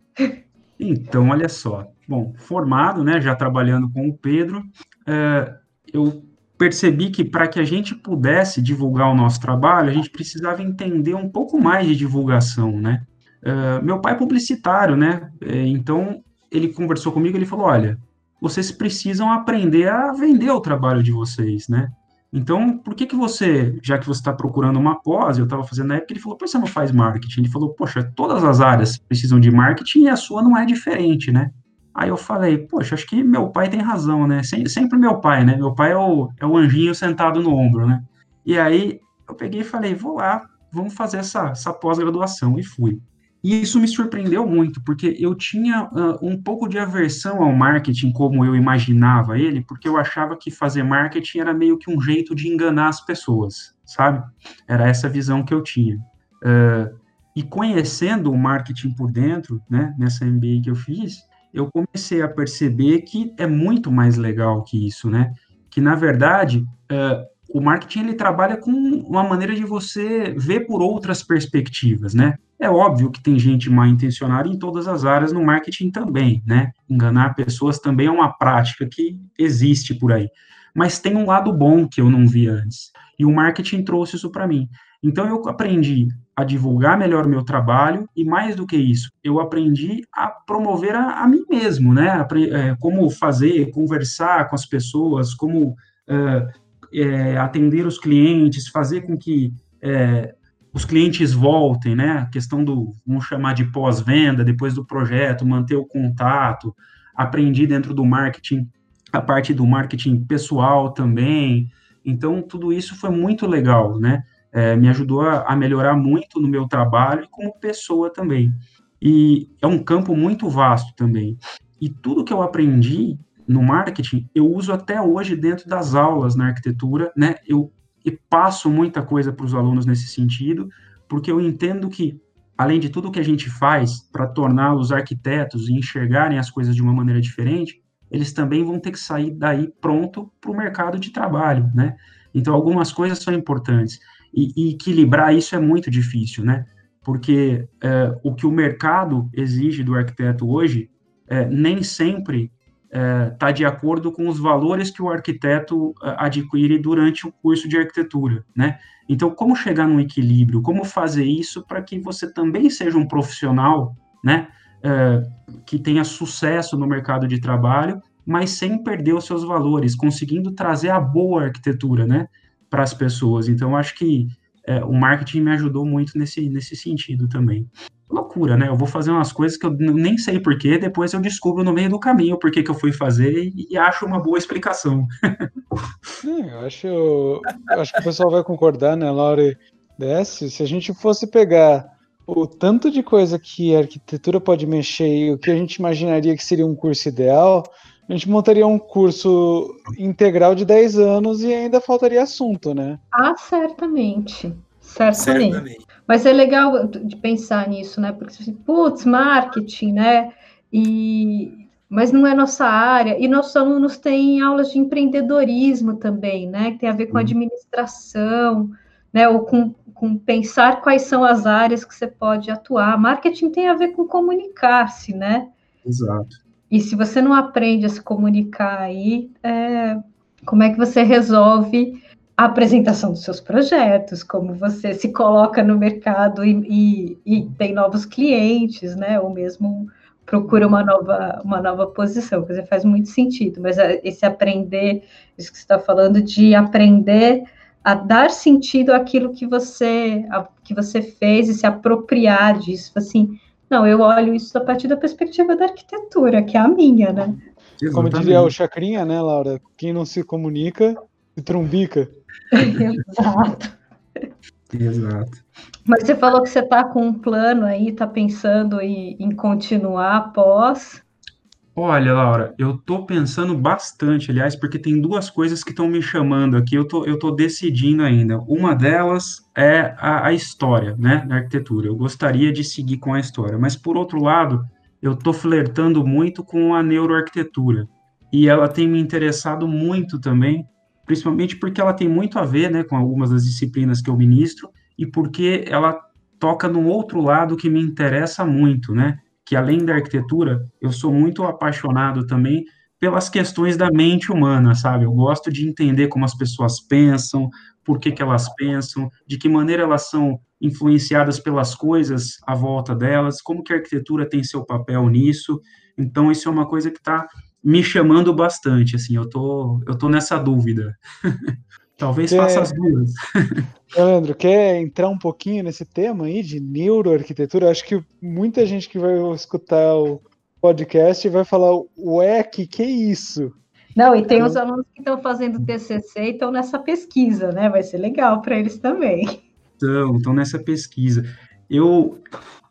Speaker 4: Então, olha só. Bom, formado, né, já trabalhando com o Pedro, é, eu percebi que para que a gente pudesse divulgar o nosso trabalho, a gente precisava entender um pouco mais de divulgação, né? É, meu pai é publicitário, né? É, então, ele conversou comigo, ele falou, olha, vocês precisam aprender a vender o trabalho de vocês, né? Então, por que que você, já que você está procurando uma pós, eu estava fazendo na época, ele falou, por que você não faz marketing? Ele falou, poxa, todas as áreas precisam de marketing e a sua não é diferente, né? Aí eu falei, poxa, acho que meu pai tem razão, né? Sempre meu pai, né? Meu pai é o, é o anjinho sentado no ombro, né? E aí eu peguei e falei, vou lá, vamos fazer essa, essa pós-graduação, e fui. E isso me surpreendeu muito, porque eu tinha uh, um pouco de aversão ao marketing como eu imaginava ele, porque eu achava que fazer marketing era meio que um jeito de enganar as pessoas, sabe? Era essa visão que eu tinha. Uh, e conhecendo o marketing por dentro, né, nessa MBA que eu fiz, eu comecei a perceber que é muito mais legal que isso, né? Que, na verdade, uh, o marketing ele trabalha com uma maneira de você ver por outras perspectivas, né? É óbvio que tem gente mal intencionada em todas as áreas no marketing também, né? Enganar pessoas também é uma prática que existe por aí. Mas tem um lado bom que eu não vi antes. E o marketing trouxe isso para mim. Então eu aprendi a divulgar melhor o meu trabalho e mais do que isso, eu aprendi a promover a, a mim mesmo, né? É, como fazer, conversar com as pessoas, como uh, é, atender os clientes, fazer com que é, os clientes voltem, né? A questão do, vamos chamar de pós-venda, depois do projeto, manter o contato. Aprendi dentro do marketing, a parte do marketing pessoal também. Então, tudo isso foi muito legal, né? É, me ajudou a, a, melhorar muito no meu trabalho e como pessoa também. E é um campo muito vasto também. E tudo que eu aprendi no marketing, eu uso até hoje dentro das aulas na arquitetura, né? Eu passo muita coisa para os alunos nesse sentido, porque eu entendo que, além de tudo que a gente faz para torná-los arquitetos e enxergarem as coisas de uma maneira diferente, eles também vão ter que sair daí pronto para o mercado de trabalho, né? Então, algumas coisas são importantes. E, e equilibrar isso é muito difícil, né? Porque é, o que o mercado exige do arquiteto hoje é, nem sempre está é, de acordo com os valores que o arquiteto é, adquire durante o curso de arquitetura, né? Então, como chegar num equilíbrio? Como fazer isso para que você também seja um profissional, né? É, que tenha sucesso no mercado de trabalho, mas sem perder os seus valores, conseguindo trazer a boa arquitetura, né? Para as pessoas. Então, acho que é, o marketing me ajudou muito nesse, nesse sentido também loucura, né? Eu vou fazer umas coisas que eu nem sei porquê, depois eu descubro no meio do caminho por que eu fui fazer e, e acho uma boa explicação.
Speaker 2: Sim, eu acho, eu acho que o pessoal vai concordar, né, Laura? Desce, se a gente fosse pegar o tanto de coisa que a arquitetura pode mexer e o que a gente imaginaria que seria um curso ideal, a gente montaria um curso integral de 10 anos e ainda faltaria assunto, né?
Speaker 1: Ah, certamente. Certamente. certamente. Mas é legal de pensar nisso, né? Porque, putz, marketing, né? E, mas não é nossa área. E nossos alunos têm aulas de empreendedorismo também, né? Que tem a ver com uhum. administração, né? Ou com, com pensar quais são as áreas que você pode atuar. Marketing tem a ver com comunicar-se, né?
Speaker 4: Exato.
Speaker 1: E se você não aprende a se comunicar aí, é, como é que você resolve a apresentação dos seus projetos, como você se coloca no mercado e, e, e, tem novos clientes, né? Ou mesmo procura uma nova, uma nova posição, quer dizer, faz muito sentido, mas é, esse aprender, isso que você está falando, de aprender a dar sentido àquilo que você, a, que você fez e se apropriar disso, assim, não, eu olho isso a partir da perspectiva da arquitetura, que é a minha, né?
Speaker 2: Como diria o Chacrinha, né, Laura? Quem não se comunica, se trumbica.
Speaker 1: Exato.
Speaker 4: Exato.
Speaker 1: Mas você falou que você está com um plano aí, está pensando em, em, continuar após.
Speaker 4: Olha, Laura, eu tô pensando bastante, aliás, porque tem duas coisas que estão me chamando aqui, eu tô, eu tô decidindo ainda. Uma delas é a, a história, né, da arquitetura. Eu gostaria de seguir com a história, mas por outro lado, eu tô flertando muito com a neuroarquitetura. E ela tem me interessado muito também, principalmente porque ela tem muito a ver, né, com algumas das disciplinas que eu ministro e porque ela toca num outro lado que me interessa muito, né? Que além da arquitetura, eu sou muito apaixonado também pelas questões da mente humana, sabe? Eu gosto de entender como as pessoas pensam, por que, que elas pensam, de que maneira elas são influenciadas pelas coisas à volta delas, como que a arquitetura tem seu papel nisso. Então, isso é uma coisa que está me chamando bastante, assim, eu tô, eu tô nessa dúvida. Talvez quer, faça as duas.
Speaker 2: Leandro, quer entrar um pouquinho nesse tema aí de neuroarquitetura? Acho que muita gente que vai escutar o podcast vai falar, ué, que que é isso?
Speaker 1: Não, e tem então... os alunos que estão fazendo TCC e estão nessa pesquisa, né? Vai ser legal para eles também.
Speaker 4: Estão, estão nessa pesquisa. Eu,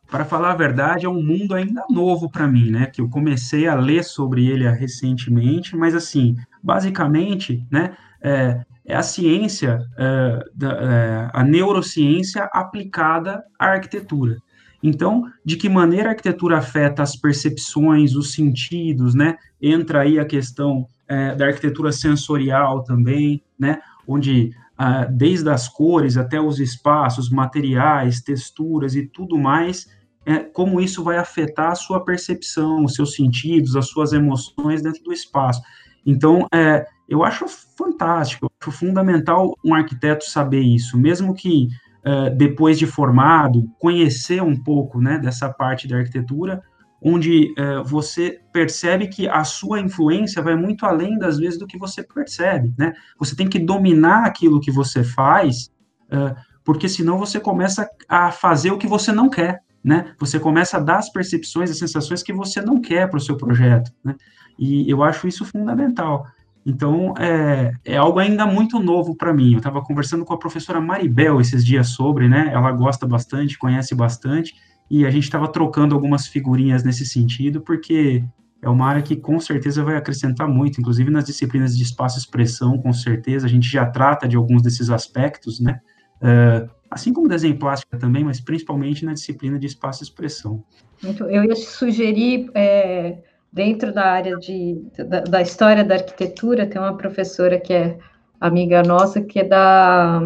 Speaker 4: para falar a verdade, é um mundo ainda novo para mim, né? Que eu comecei a ler sobre ele recentemente, mas assim, basicamente, né? É, é a ciência, é, da, é, a neurociência aplicada à arquitetura. Então, de que maneira a arquitetura afeta as percepções, os sentidos, né? Entra aí a questão é, da arquitetura sensorial também, né? Onde ah, desde as cores até os espaços, materiais, texturas e tudo mais, é, como isso vai afetar a sua percepção, os seus sentidos, as suas emoções dentro do espaço. Então, é, eu acho fantástico, eu acho fundamental um arquiteto saber isso, mesmo que uh, depois de formado, conhecer um pouco né, dessa parte da arquitetura, onde uh, você percebe que a sua influência vai muito além das vezes do que você percebe, né? Você tem que dominar aquilo que você faz, uh, porque senão você começa a fazer o que você não quer, né? Você começa a dar as percepções, as sensações que você não quer para o seu projeto, né? E eu acho isso fundamental. Então, é, é algo ainda muito novo para mim. Eu estava conversando com a professora Maribel esses dias sobre, né? Ela gosta bastante, conhece bastante, e a gente estava trocando algumas figurinhas nesse sentido, porque é uma área que com certeza vai acrescentar muito, inclusive nas disciplinas de espaço-expressão, com certeza, a gente já trata de alguns desses aspectos, né? Uh, assim como desenho plástica também, mas principalmente na disciplina de espaço-expressão.
Speaker 1: Eu ia sugerir é dentro da área de, da, da, história da arquitetura, tem uma professora que é amiga nossa, que é da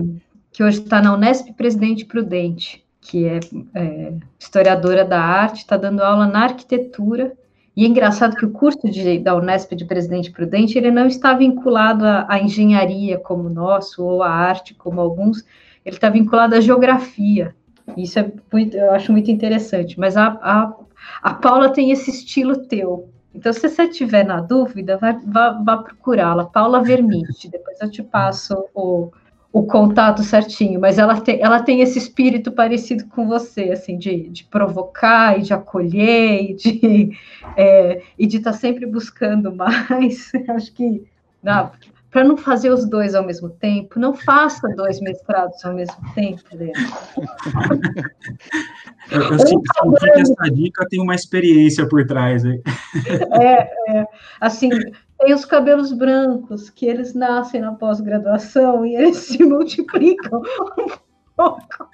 Speaker 1: que hoje está na Unesp Presidente Prudente, que é, é historiadora da arte, está dando aula na arquitetura. E é engraçado que o curso de, da Unesp de Presidente Prudente ele não está vinculado à, à engenharia como o nosso, ou à arte como alguns, ele está vinculado à geografia. Isso é muito, eu acho muito interessante. Mas a, a, a Paula tem esse estilo teu, então, se você tiver na dúvida, vai, vá, vá procurá-la, Paula Vermite. Depois eu te passo o, o contato certinho, mas ela tem, ela tem esse espírito parecido com você, assim, de, de provocar e de acolher e de é, estar tá sempre buscando mais. Acho que para não fazer os dois ao mesmo tempo, não faça dois mestrados ao mesmo tempo, Leandro.
Speaker 4: Eu, eu senti que essa dica tem uma experiência por trás. Hein?
Speaker 1: É, é, assim, tem os cabelos brancos, que eles nascem na pós-graduação e eles se multiplicam um pouco.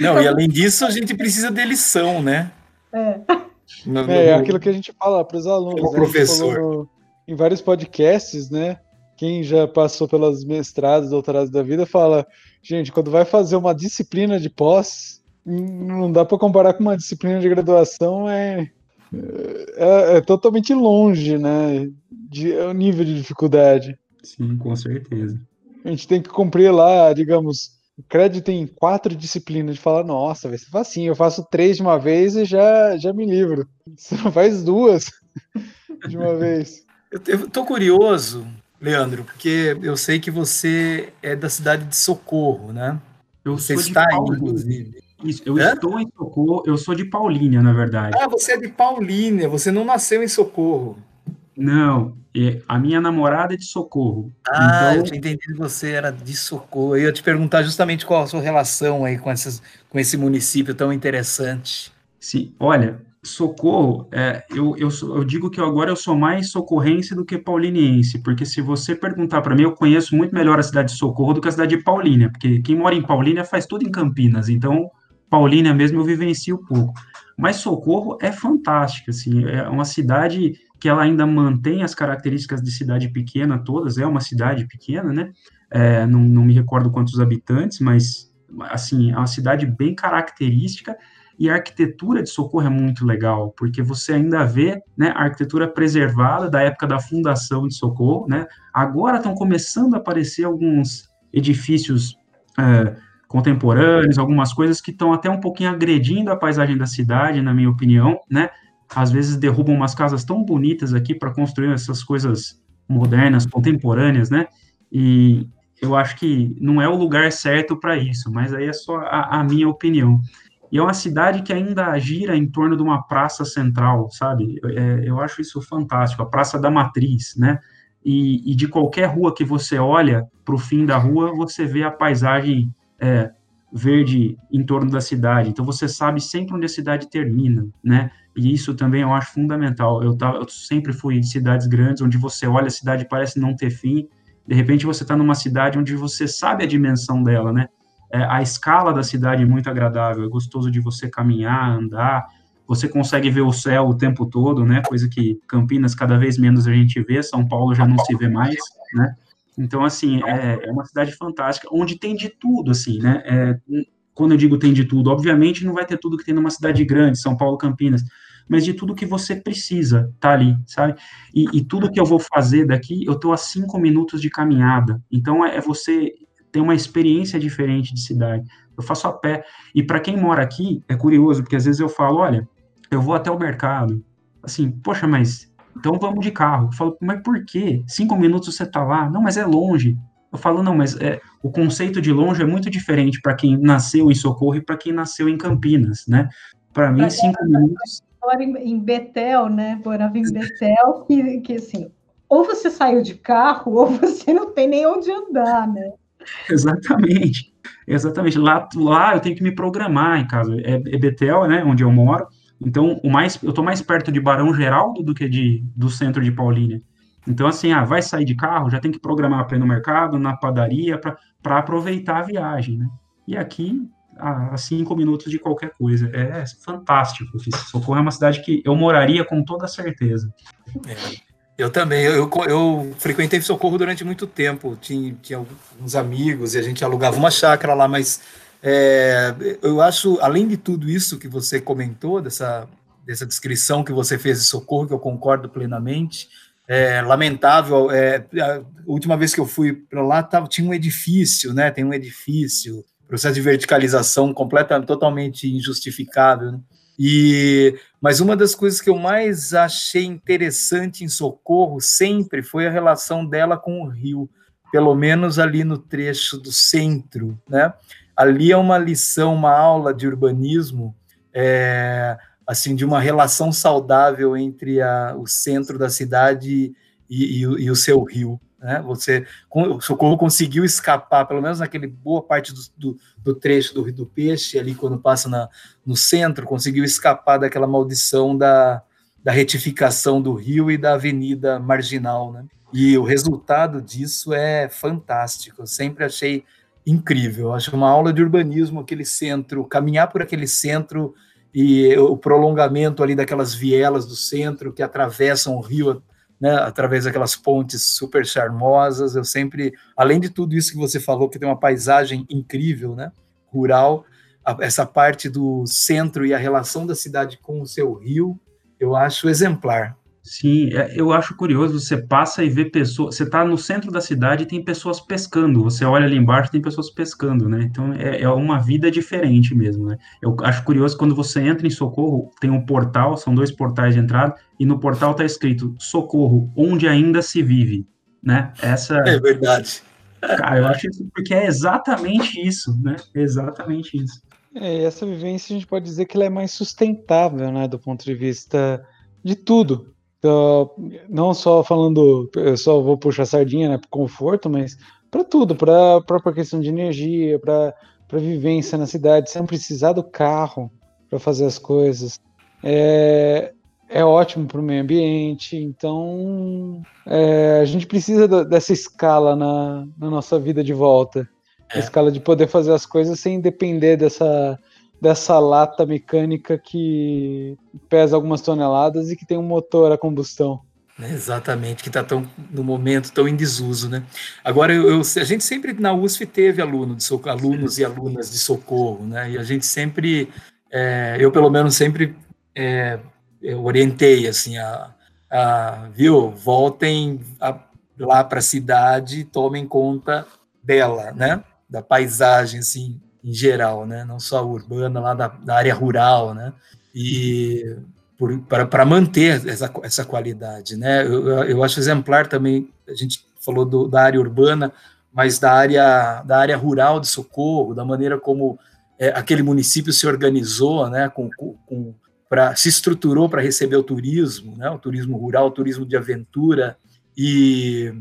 Speaker 3: Não, e além disso, a gente precisa de lição, né?
Speaker 2: É. No, no, é, aquilo que a gente fala para os alunos. O
Speaker 3: né? professor.
Speaker 2: Em vários podcasts, né? Quem já passou pelas mestrados, doutorados da vida, fala Gente, quando vai fazer uma disciplina de pós, não dá para comparar com uma disciplina de graduação, é, é, é totalmente longe, né? De, é o nível de dificuldade.
Speaker 4: Sim, com certeza.
Speaker 2: A gente tem que cumprir lá, digamos, crédito em quatro disciplinas, de falar, nossa, vai ser facinho, eu faço três de uma vez e já, já me livro. Você não faz duas de uma vez.
Speaker 3: Eu tô curioso, Leandro, porque eu sei que você é da cidade de Socorro, né?
Speaker 4: Eu você está aí, inclusive. Isso, eu Hã? estou em Socorro, eu sou de Paulínia, na verdade.
Speaker 3: Ah, você é de Paulínia, você não nasceu em Socorro.
Speaker 4: Não, a minha namorada é de Socorro.
Speaker 3: Ah, então... eu tinha entendido que você era de Socorro. Eu ia te perguntar justamente qual a sua relação aí com, essas, com esse município tão interessante.
Speaker 4: Sim, olha, Socorro, é, eu, eu, eu, digo que agora eu sou mais socorrense do que pauliniense, porque se você perguntar para mim, eu conheço muito melhor a cidade de Socorro do que a cidade de Paulínia, porque quem mora em Paulínia faz tudo em Campinas, então Paulínia mesmo eu vivencio pouco. Mas Socorro é fantástica, assim, é uma cidade que ela ainda mantém as características de cidade pequena todas, é uma cidade pequena, né? É, não, não me recordo quantos habitantes, mas assim, é uma cidade bem característica e a arquitetura de Socorro é muito legal, porque você ainda vê né, a arquitetura preservada da época da fundação de Socorro, né? Agora estão começando a aparecer alguns edifícios é, contemporâneos, algumas coisas que estão até um pouquinho agredindo a paisagem da cidade, na minha opinião, né? Às vezes derrubam umas casas tão bonitas aqui para construir essas coisas modernas, contemporâneas, né? E eu acho que não é o lugar certo para isso, mas aí é só a, a minha opinião. E é uma cidade que ainda gira em torno de uma praça central, sabe? É, eu acho isso fantástico, a Praça da Matriz, né? E, e de qualquer rua que você olha para o fim da rua, você vê a paisagem é, verde em torno da cidade. Então você sabe sempre onde a cidade termina, né? E isso também eu acho fundamental. Eu, tava, eu sempre fui em cidades grandes onde você olha a cidade parece não ter fim. De repente você está numa cidade onde você sabe a dimensão dela, né? É, a escala da cidade é muito agradável, é gostoso de você caminhar, andar, você consegue ver o céu o tempo todo, né, coisa que Campinas cada vez menos a gente vê, São Paulo já não se vê mais, né, então, assim, é, é uma cidade fantástica, onde tem de tudo, assim, né, é, quando eu digo tem de tudo, obviamente não vai ter tudo que tem numa cidade grande, São Paulo, Campinas, mas de tudo que você precisa, tá ali, sabe? E, e tudo que eu vou fazer daqui, eu tô a cinco minutos de caminhada. Então é, é você tem uma experiência diferente de cidade. Eu faço a pé. E para quem mora aqui, é curioso, porque às vezes eu falo, olha, eu vou até o mercado. Assim, poxa, mas então vamos de carro. Eu falo, mas por quê? Cinco minutos você tá lá? Não, mas é longe. Eu falo, não, mas é, o conceito de longe é muito diferente para quem nasceu em Socorro e para quem nasceu em Campinas, né? Para mim, cinco minutos.
Speaker 1: Mora em Betel, né? Morava em Betel, que, que assim, ou você saiu de carro, ou você não tem nem onde andar, né?
Speaker 4: Exatamente. Exatamente. Lá, lá eu tenho que me programar em casa. É, é Betel, né, onde eu moro. Então, o mais, eu estou mais perto de Barão Geraldo do que de, do centro de Paulínia. Então, assim, ah, vai sair de carro, já tem que programar para ir no mercado, na padaria, para aproveitar a viagem, né? E aqui, a, cinco minutos de qualquer coisa. É fantástico. Socorro é uma cidade que eu moraria com toda certeza.
Speaker 3: É. Eu também, eu, eu, frequentei Socorro durante muito tempo, tinha, tinha alguns amigos e a gente alugava uma chácara lá, mas é, eu acho, além de tudo isso que você comentou, dessa, dessa descrição que você fez de Socorro, que eu concordo plenamente, é lamentável, é, a última vez que eu fui para lá, tava, tinha um edifício, né, tem um edifício, processo de verticalização completamente, totalmente injustificável, né? E mas uma das coisas que eu mais achei interessante em Socorro sempre foi a relação dela com o rio, pelo menos ali no trecho do centro, né? Ali é uma lição, uma aula de urbanismo, é, assim, de uma relação saudável entre a, o centro da cidade e, e, e o seu rio. Né? Você, o Socorro conseguiu escapar, pelo menos naquele boa parte do, do, do trecho do Rio do Peixe, ali quando passa na, no centro, conseguiu escapar daquela maldição da, da retificação do rio e da avenida marginal. Né? E o resultado disso é fantástico. Eu sempre achei incrível. Eu acho uma aula de urbanismo aquele centro, caminhar por aquele centro e o prolongamento ali daquelas vielas do centro que atravessam o rio né, através daquelas pontes super charmosas. Eu sempre, além de tudo isso que você falou, que tem uma paisagem incrível, né, rural, a, essa parte do centro e a relação da cidade com o seu rio, eu acho exemplar.
Speaker 4: Sim, é, eu acho curioso, você passa e vê pessoas, você está no centro da cidade e tem pessoas pescando, você olha ali embaixo tem pessoas pescando, né? Então é, é, uma vida diferente mesmo, né? Eu acho curioso quando você entra em Socorro, tem um portal, são dois portais de entrada, e no portal está escrito Socorro, onde ainda se vive, né? Essa...
Speaker 3: É verdade.
Speaker 4: Cara, eu acho isso porque é exatamente isso, né? Exatamente isso.
Speaker 2: É, essa vivência a gente pode dizer que ela é mais sustentável, né? Do ponto de vista de tudo, então, não só falando, eu só vou puxar sardinha né, para conforto, mas para tudo, para a própria questão de energia, para vivência na cidade, sem precisar do carro para fazer as coisas. é, é ótimo para o meio ambiente. Então, é, a gente precisa dessa escala na, na, nossa vida de volta. É. A escala de poder fazer as coisas sem depender dessa, dessa lata mecânica que pesa algumas toneladas e que tem um motor a combustão.
Speaker 3: Exatamente, que está tão no momento tão em desuso, né? Agora eu, eu, a gente sempre na USF teve aluno de socorro, alunos e alunas de socorro, né? E a gente sempre, é, eu pelo menos sempre é, orientei assim a, a, viu, voltem a, lá para a cidade, tomem conta dela, né? Da paisagem assim em geral, né? Não só urbana, lá da, da área rural, né? E para manter essa, essa qualidade. Né? Eu, eu acho exemplar também, a gente falou do, da área urbana, mas da área, da área rural de socorro, da maneira como é, aquele município se organizou, né, com, com, pra, se estruturou para receber o turismo, né, o turismo rural, o turismo de aventura, e,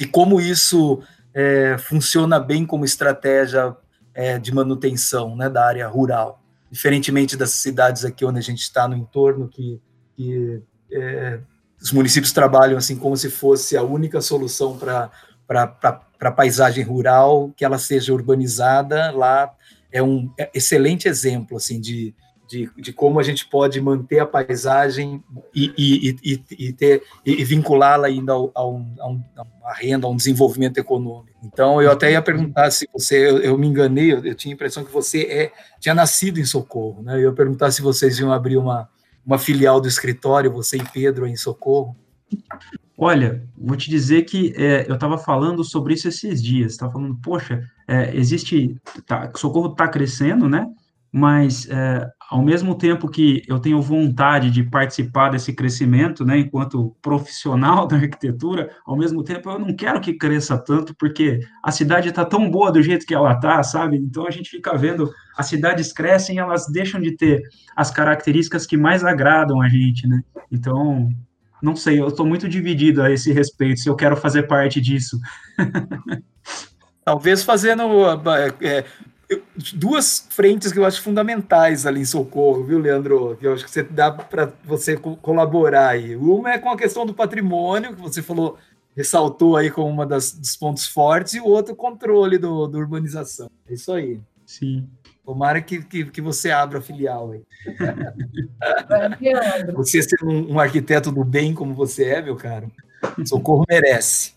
Speaker 3: e como isso é, funciona bem como estratégia é, de manutenção né, da área rural. Diferentemente das cidades aqui onde a gente está no entorno, que, que é, os municípios trabalham assim como se fosse a única solução para a paisagem rural, que ela seja urbanizada, lá é um excelente exemplo assim de, de, de, como a gente pode manter a paisagem e, e, e, e ter, e vinculá-la ainda a, um, a, uma renda, a um desenvolvimento econômico. Então, eu até ia perguntar se você, eu, eu me enganei, eu, eu, tinha a impressão que você é, tinha nascido em Socorro, né? Eu ia perguntar se vocês iam abrir uma, uma filial do escritório, você e Pedro, em Socorro.
Speaker 4: Olha, vou te dizer que é, eu estava falando sobre isso esses dias. Estava falando, poxa, é, existe, tá, Socorro está crescendo, né? mas é, ao mesmo tempo que eu tenho vontade de participar desse crescimento, né, enquanto profissional da arquitetura, ao mesmo tempo eu não quero que cresça tanto, porque a cidade está tão boa do jeito que ela está, sabe? Então a gente fica vendo, as cidades crescem, elas deixam de ter as características que mais agradam a gente, né? Então, não sei, eu estou muito dividido a esse respeito, se eu quero fazer parte disso.
Speaker 3: Talvez fazendo é, duas frentes que eu acho fundamentais ali em Socorro, viu, Leandro? Que eu acho que você dá para você colaborar aí. Uma é com a questão do patrimônio, que você falou, ressaltou aí como uma das, dos pontos fortes, e o outro, o controle do, do urbanização. É isso aí.
Speaker 4: Sim.
Speaker 3: Tomara que, que, que você abra a filial aí. você ser um, um arquiteto do bem como você é, meu caro, Socorro merece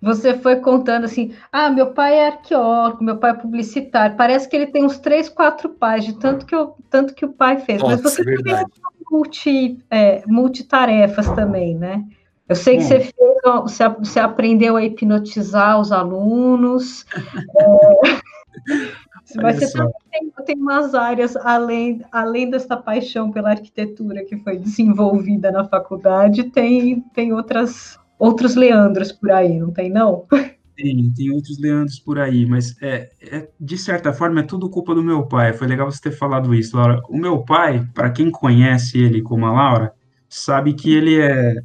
Speaker 1: você foi contando assim: ah, meu pai é arqueólogo, meu pai é publicitário. Parece que ele tem uns três, quatro pais, de tanto que, eu, tanto que o pai fez. Nossa, Mas você é tem multi, é, multitarefas também, né? Eu sei que você, fez, você, você, aprendeu a hipnotizar os alunos. é, mas você também tem, tem umas áreas, além, além dessa paixão pela arquitetura que foi desenvolvida na faculdade, tem, tem outras outros Leandros por aí, não tem não?
Speaker 4: Tem, tem outros Leandros por aí, mas é, é, de certa forma é tudo culpa do meu pai. Foi legal você ter falado isso, Laura. O meu pai, para quem conhece ele como a Laura, sabe que ele é,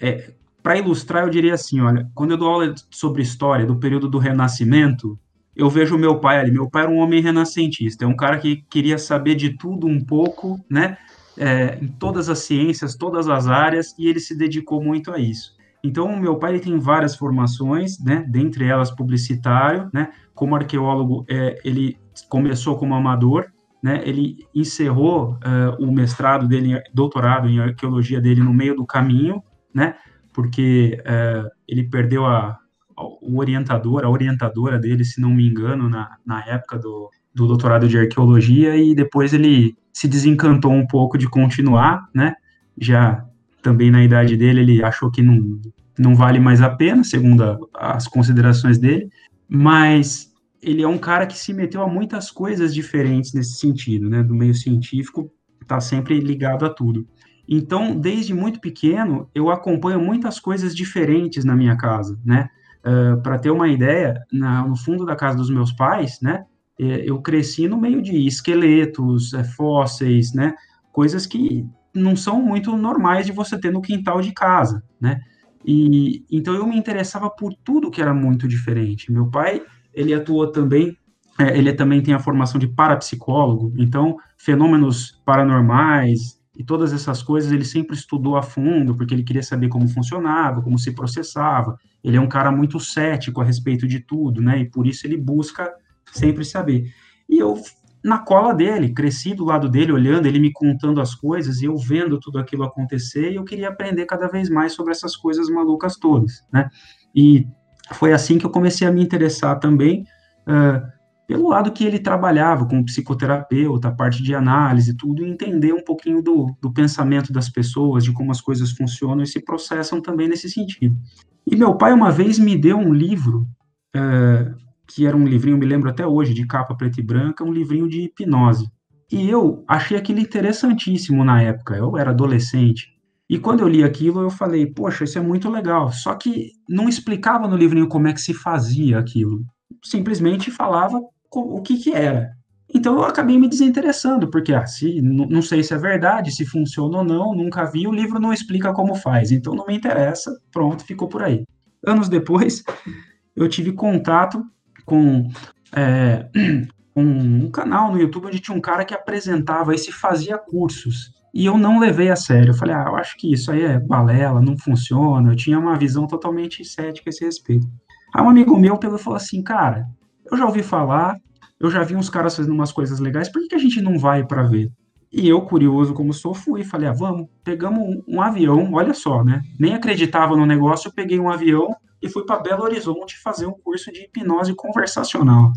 Speaker 4: é para ilustrar, eu diria assim, olha, quando eu dou aula sobre história do período do Renascimento, eu vejo meu pai ali. Meu pai era um homem renascentista, é um cara que queria saber de tudo um pouco, né? É, em todas as ciências, todas as áreas, e ele se dedicou muito a isso. Então, meu pai tem várias formações, né, dentre elas publicitário, né, como arqueólogo, é, ele começou como amador, né, ele encerrou uh, o mestrado dele, doutorado em arqueologia dele no meio do caminho, né, porque uh, ele perdeu a, o orientador, a orientadora dele, se não me engano, na, na época do, do doutorado de arqueologia, e depois ele se desencantou um pouco de continuar, né, já também na idade dele, ele achou que não, não vale mais a pena, segundo a, as considerações dele, mas ele é um cara que se meteu a muitas coisas diferentes nesse sentido, né, do meio científico, está sempre ligado a tudo. Então, desde muito pequeno, eu acompanho muitas coisas diferentes na minha casa, né, uh, para ter uma ideia, na, no fundo da casa dos meus pais, né, eh, eu cresci no meio de esqueletos, eh, fósseis, né, coisas que não são muito normais de você ter no quintal de casa, né? E então eu me interessava por tudo que era muito diferente. Meu pai, ele atuou também, é, ele também tem a formação de parapsicólogo, então fenômenos paranormais, e todas essas coisas ele sempre estudou a fundo, porque ele queria saber como funcionava, como se processava. Ele é um cara muito cético a respeito de tudo, né? E por isso ele busca sempre saber. E eu, na cola dele, cresci do lado dele, olhando, ele me contando as coisas e eu vendo tudo aquilo acontecer, e eu queria aprender cada vez mais sobre essas coisas malucas todas, né? E foi assim que eu comecei a me interessar também. Uh, pelo lado que ele trabalhava como psicoterapeuta, a parte de análise, tudo, e entender um pouquinho do, do pensamento das pessoas, de como as coisas funcionam e se processam também nesse sentido. E meu pai uma vez me deu um livro, que era um livrinho, me lembro até hoje, de capa preta e branca, um livrinho de hipnose. E eu achei aquilo interessantíssimo na época, eu era adolescente. E quando eu li aquilo, eu falei, poxa, isso é muito legal. Só que não explicava no livrinho como é que se fazia aquilo. Simplesmente falava o que, que era. Então eu acabei me desinteressando, porque ah, se, não sei se é verdade, se funciona ou não, nunca vi, o livro não explica como faz, então não me interessa, pronto, ficou por aí. Anos depois, eu tive contato com é, um, um canal no YouTube onde tinha um cara que apresentava e se fazia cursos. E eu não levei a sério. Eu falei, ah, eu acho que isso aí é balela, não funciona. Eu tinha uma visão totalmente cética a esse respeito. Aí um amigo meu pegou e falou assim, cara, eu já ouvi falar, eu já vi uns caras fazendo umas coisas legais, por que, que a gente não vai para ver? E eu, curioso como sou, fui e falei, ah, vamos, pegamos um, um, avião, olha só, né? Nem acreditava no negócio, eu peguei um avião e fui para Belo Horizonte fazer um curso de hipnose conversacional.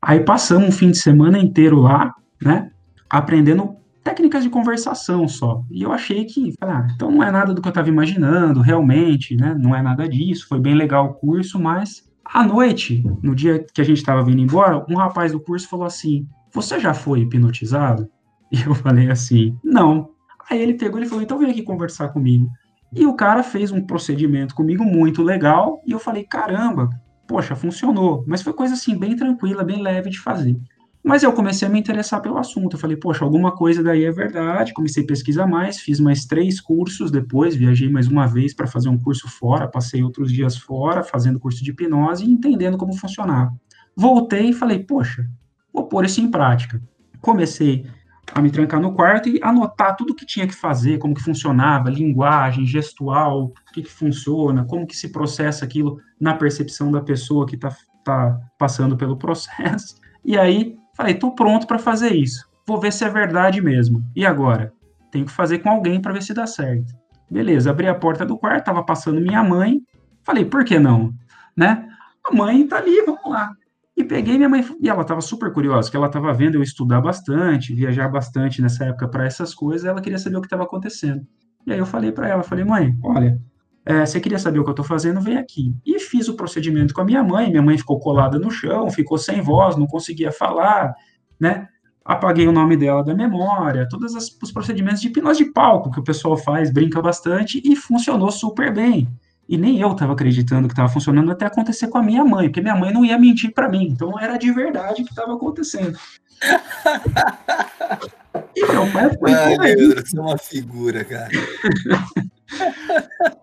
Speaker 4: Aí passamos um fim de semana inteiro lá, né? Aprendendo técnicas de conversação só. E eu achei que, ah, então não é nada do que eu estava imaginando, realmente, né? Não é nada disso. Foi bem legal o curso, mas à noite, no dia que a gente estava vindo embora, um rapaz do curso falou assim: Você já foi hipnotizado? E eu falei assim: Não. Aí ele pegou e falou: Então vem aqui conversar comigo. E o cara fez um procedimento comigo muito legal. E eu falei: Caramba, poxa, funcionou. Mas foi coisa assim, bem tranquila, bem leve de fazer. Mas eu comecei a me interessar pelo assunto. Eu falei, poxa, alguma coisa daí é verdade. Comecei a pesquisar mais, fiz mais três cursos depois, viajei mais uma vez para fazer um curso fora, passei outros dias fora, fazendo curso de hipnose e entendendo como funcionava. Voltei e falei, poxa, vou pôr isso em prática. Comecei a me trancar no quarto e anotar tudo que tinha que fazer, como que funcionava, linguagem, gestual, o que, que funciona, como que se processa aquilo na percepção da pessoa que está tá passando pelo processo. E aí Falei, tô pronto para fazer isso. Vou ver se é verdade mesmo. E agora? Tenho que fazer com alguém para ver se dá certo. Beleza, abri a porta do quarto, tava passando minha mãe. Falei, por que não? Né? A mãe tá ali, vamos lá. E peguei minha mãe, e ela tava super curiosa, que ela tava vendo eu estudar bastante, viajar bastante nessa época para essas coisas, ela queria saber o que estava acontecendo. E aí eu falei para ela, falei, mãe, olha, é, você queria saber o que eu estou fazendo, vem aqui. E fiz o procedimento com a minha mãe, minha mãe ficou colada no chão, ficou sem voz, não conseguia falar, né? Apaguei o nome dela da memória, todos os procedimentos de hipnose de palco que o pessoal faz, brinca bastante, e funcionou super bem. E nem eu estava acreditando que estava funcionando até acontecer com a minha mãe, porque minha mãe não ia mentir para mim, então era de verdade que estava acontecendo.
Speaker 3: e meu pai foi. Ai, Pedro, você é uma figura, cara.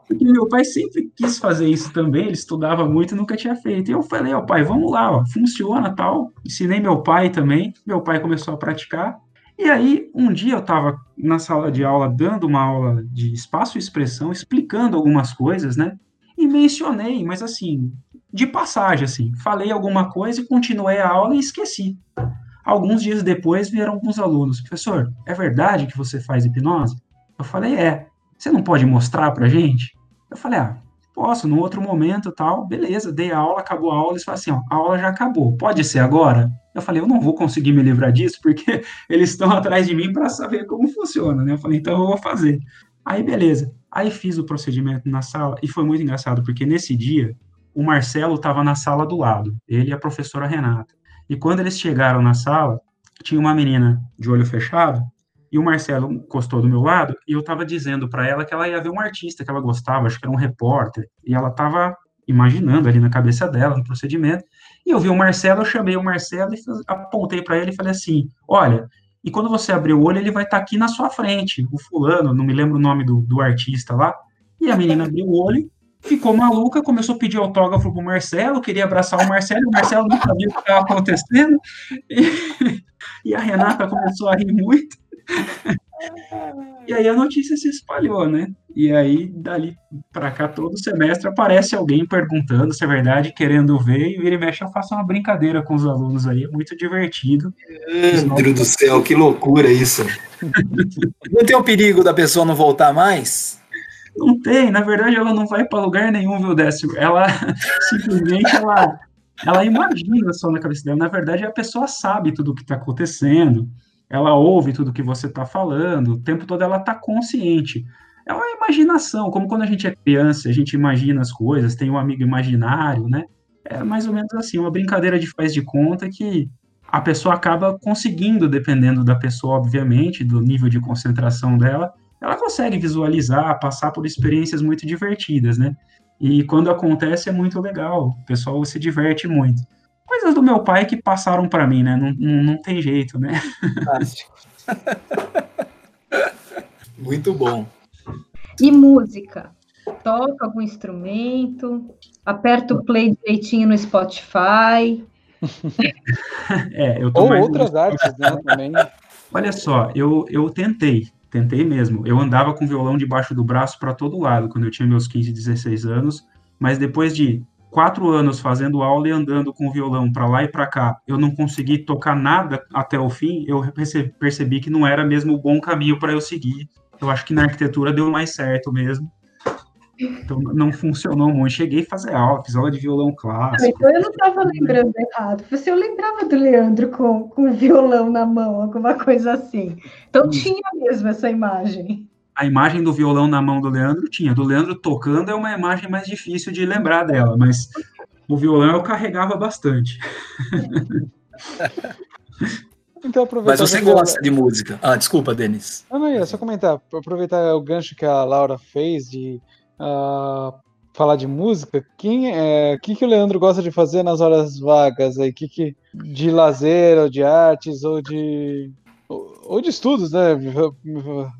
Speaker 4: Porque meu pai sempre quis fazer isso também, ele estudava muito e nunca tinha feito. E eu falei, ó, pai, vamos lá, ó, funciona tal. Ensinei meu pai também, meu pai começou a praticar. E aí, um dia eu estava na sala de aula dando uma aula de espaço e expressão, explicando algumas coisas, né? E mencionei, mas assim, de passagem, assim. Falei alguma coisa e continuei a aula e esqueci. Alguns dias depois vieram alguns alunos, professor, é verdade que você faz hipnose? Eu falei, é. Você não pode mostrar pra gente? Eu falei, ah, posso, num outro momento tal. Beleza, dei a aula, acabou a aula. Eles falaram assim, ó, a aula já acabou, pode ser agora? Eu falei, eu não vou conseguir me livrar disso, porque eles estão atrás de mim para saber como funciona, né? Eu falei, então eu vou fazer. Aí, beleza. Aí fiz o procedimento na sala e foi muito engraçado, porque nesse dia o Marcelo estava na sala do lado, ele e a professora Renata. E quando eles chegaram na sala, tinha uma menina de olho fechado e o Marcelo encostou do meu lado e eu estava dizendo para ela que ela ia ver um artista que ela gostava, acho que era um repórter, e ela estava imaginando ali na cabeça dela no procedimento. E eu vi o Marcelo, eu chamei o Marcelo e apontei para ele e falei assim: Olha, e quando você abrir o olho, ele vai estar tá aqui na sua frente, o fulano, não me lembro o nome do, do artista lá. E a menina abriu o olho, ficou maluca, começou a pedir autógrafo pro Marcelo, queria abraçar o Marcelo, o Marcelo não sabia o que estava acontecendo. E, e a Renata começou a rir muito. E aí a notícia se espalhou, né? E aí, dali para cá, todo semestre aparece alguém perguntando se é verdade, querendo ver, e vira e mexe, eu faço uma brincadeira com os alunos aí, é muito divertido.
Speaker 3: Andro do céu, que loucura isso. não tem o perigo da pessoa não voltar mais?
Speaker 4: Não tem, na verdade ela não vai para lugar nenhum, viu, Décio? Ela simplesmente ela, ela imagina só na cabeça dela. Na verdade, a pessoa sabe tudo o que está acontecendo, ela ouve tudo que você está falando, o tempo todo ela está consciente. É uma imaginação, como quando a gente é criança, a gente imagina as coisas, tem um amigo imaginário, né? É mais ou menos assim, uma brincadeira de faz de conta que a pessoa acaba conseguindo, dependendo da pessoa, obviamente, do nível de concentração dela, ela consegue visualizar, passar por experiências muito divertidas, né? E quando acontece é muito legal, o pessoal se diverte muito. Coisas do meu pai que passaram para mim, né? Não, não, não, tem jeito, né? Fantástico.
Speaker 3: muito bom.
Speaker 1: E música? Toca algum instrumento? Aperta o play direitinho no Spotify?
Speaker 4: é, eu
Speaker 2: tô Ou outras artes, né, também.
Speaker 4: Olha só, eu, eu tentei, Tentei mesmo. Eu andava com violão debaixo do braço para todo lado quando eu tinha meus 15, 16 anos, mas depois de quatro anos fazendo aula e andando com o violão para lá e para cá, eu não consegui tocar nada até o fim, eu percebi que não era mesmo o bom caminho para eu seguir. Eu acho que na arquitetura deu mais certo mesmo. Então não funcionou muito. Cheguei a fazer aula, fiz aula de violão clássico.
Speaker 1: Então eu não estava lembrando errado. Você eu lembrava do Leandro com, com o violão na mão, alguma coisa assim. Então tinha mesmo essa imagem.
Speaker 4: A imagem do violão na mão do Leandro tinha. Do Leandro tocando é uma imagem mais difícil de lembrar dela, mas o violão eu carregava bastante.
Speaker 3: Então, Mas você gosta de música. Ah, desculpa, Denis.
Speaker 2: Não, não, ia só comentar. Aproveitar o gancho que a Laura fez de uh, falar de música, quem é, que que o Leandro gosta de fazer nas horas vagas aí? Que que de lazer ou de artes ou de ou de estudos, né?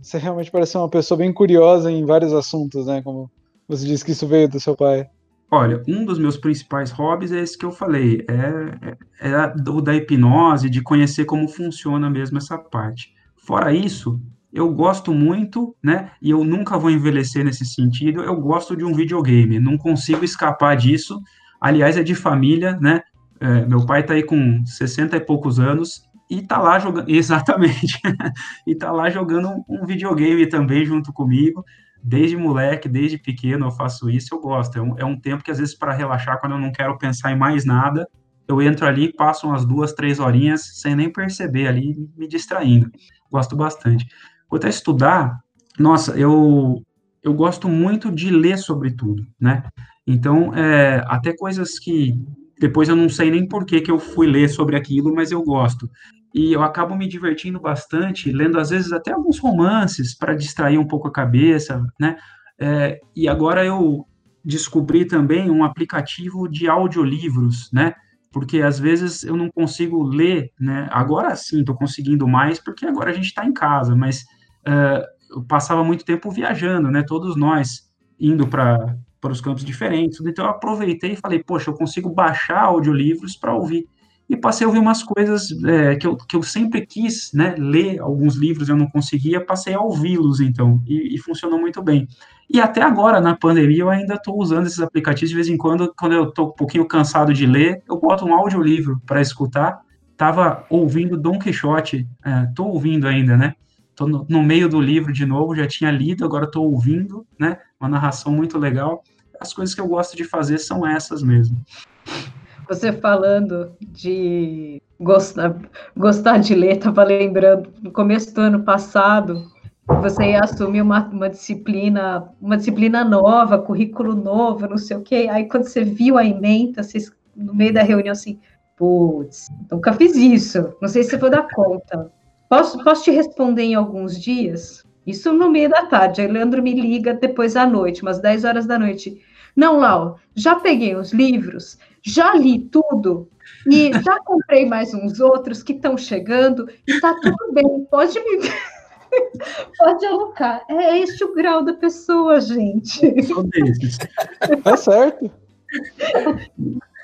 Speaker 2: Você realmente parece uma pessoa bem curiosa em vários assuntos, né? Como você disse que isso veio do seu pai.
Speaker 4: Olha, um dos meus principais hobbies é esse que eu falei, é, é, é o da hipnose, de conhecer como funciona mesmo essa parte. Fora isso, eu gosto muito, né? E eu nunca vou envelhecer nesse sentido. Eu gosto de um videogame, não consigo escapar disso. Aliás, é de família, né? É, meu pai tá aí com 60 e poucos anos e tá lá jogando, exatamente, e tá lá jogando um videogame também junto comigo. Desde moleque, desde pequeno eu faço isso, eu gosto. É um, é um tempo que às vezes para relaxar, quando eu não quero pensar em mais nada, eu entro ali, passo umas duas, três horinhas sem nem perceber ali, me distraindo. Gosto bastante. Quanto a estudar, nossa, eu, eu gosto muito de ler sobre tudo, né? Então, é, até coisas que depois eu não sei nem por que, que eu fui ler sobre aquilo, mas eu gosto. E eu acabo me divertindo bastante, lendo às vezes até alguns romances para distrair um pouco a cabeça, né? É, e agora eu descobri também um aplicativo de audiolivros, né? Porque às vezes eu não consigo ler, né? Agora sim, estou conseguindo mais, porque agora a gente está em casa, mas uh, eu passava muito tempo viajando, né? Todos nós indo para para os campos diferentes. Então eu aproveitei e falei, poxa, eu consigo baixar audiolivros para ouvir. E passei a ouvir umas coisas é, que, eu, que eu sempre quis, né? Ler alguns livros eu não conseguia, passei a ouvi-los então, e, e, funcionou muito bem. E até agora, na pandemia, eu ainda estou usando esses aplicativos de vez em quando, quando eu estou um pouquinho cansado de ler, eu boto um audiolivro para escutar. Tava ouvindo Dom Quixote, estou é, ouvindo ainda, né? Estou no, no, meio do livro de novo, já tinha lido, agora estou ouvindo, né? Uma narração muito legal. As coisas que eu gosto de fazer são essas mesmo.
Speaker 1: Você falando de gostar, gostar de ler, estava lembrando, no começo do ano passado, você ia assumir uma, uma disciplina, uma disciplina nova, currículo novo, não sei o quê. Aí quando você viu a emenda, vocês, no meio da reunião, assim, putz, nunca fiz isso, não sei se vou dar conta. Posso, posso te responder em alguns dias? Isso no meio da tarde. Aí Leandro me liga depois à noite, umas 10 horas da noite. Não, Lau, já peguei os livros, já li tudo e já comprei mais uns outros que estão chegando e tá tudo bem. Pode me pode alocar. É este o grau da pessoa, gente.
Speaker 2: Tá certo.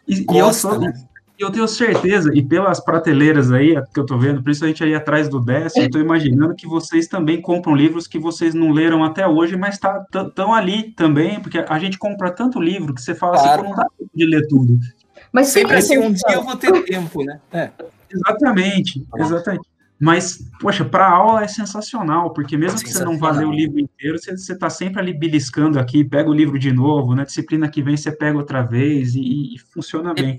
Speaker 4: E, e eu sou, eu tenho certeza, e pelas prateleiras aí que eu tô vendo, principalmente aí atrás do décimo, eu tô imaginando que vocês também compram livros que vocês não leram até hoje, mas tá, tão ali também, porque a gente compra tanto livro que você fala claro. assim, não dá tempo de ler tudo.
Speaker 3: Mas sempre assim, um dia eu vou ter tempo, né? É.
Speaker 4: Exatamente, tá exatamente. Mas, poxa, para aula é sensacional, porque mesmo que você não vá ler o livro inteiro, você está sempre ali beliscando aqui, pega o livro de novo, na disciplina que vem você pega outra vez e, e funciona bem.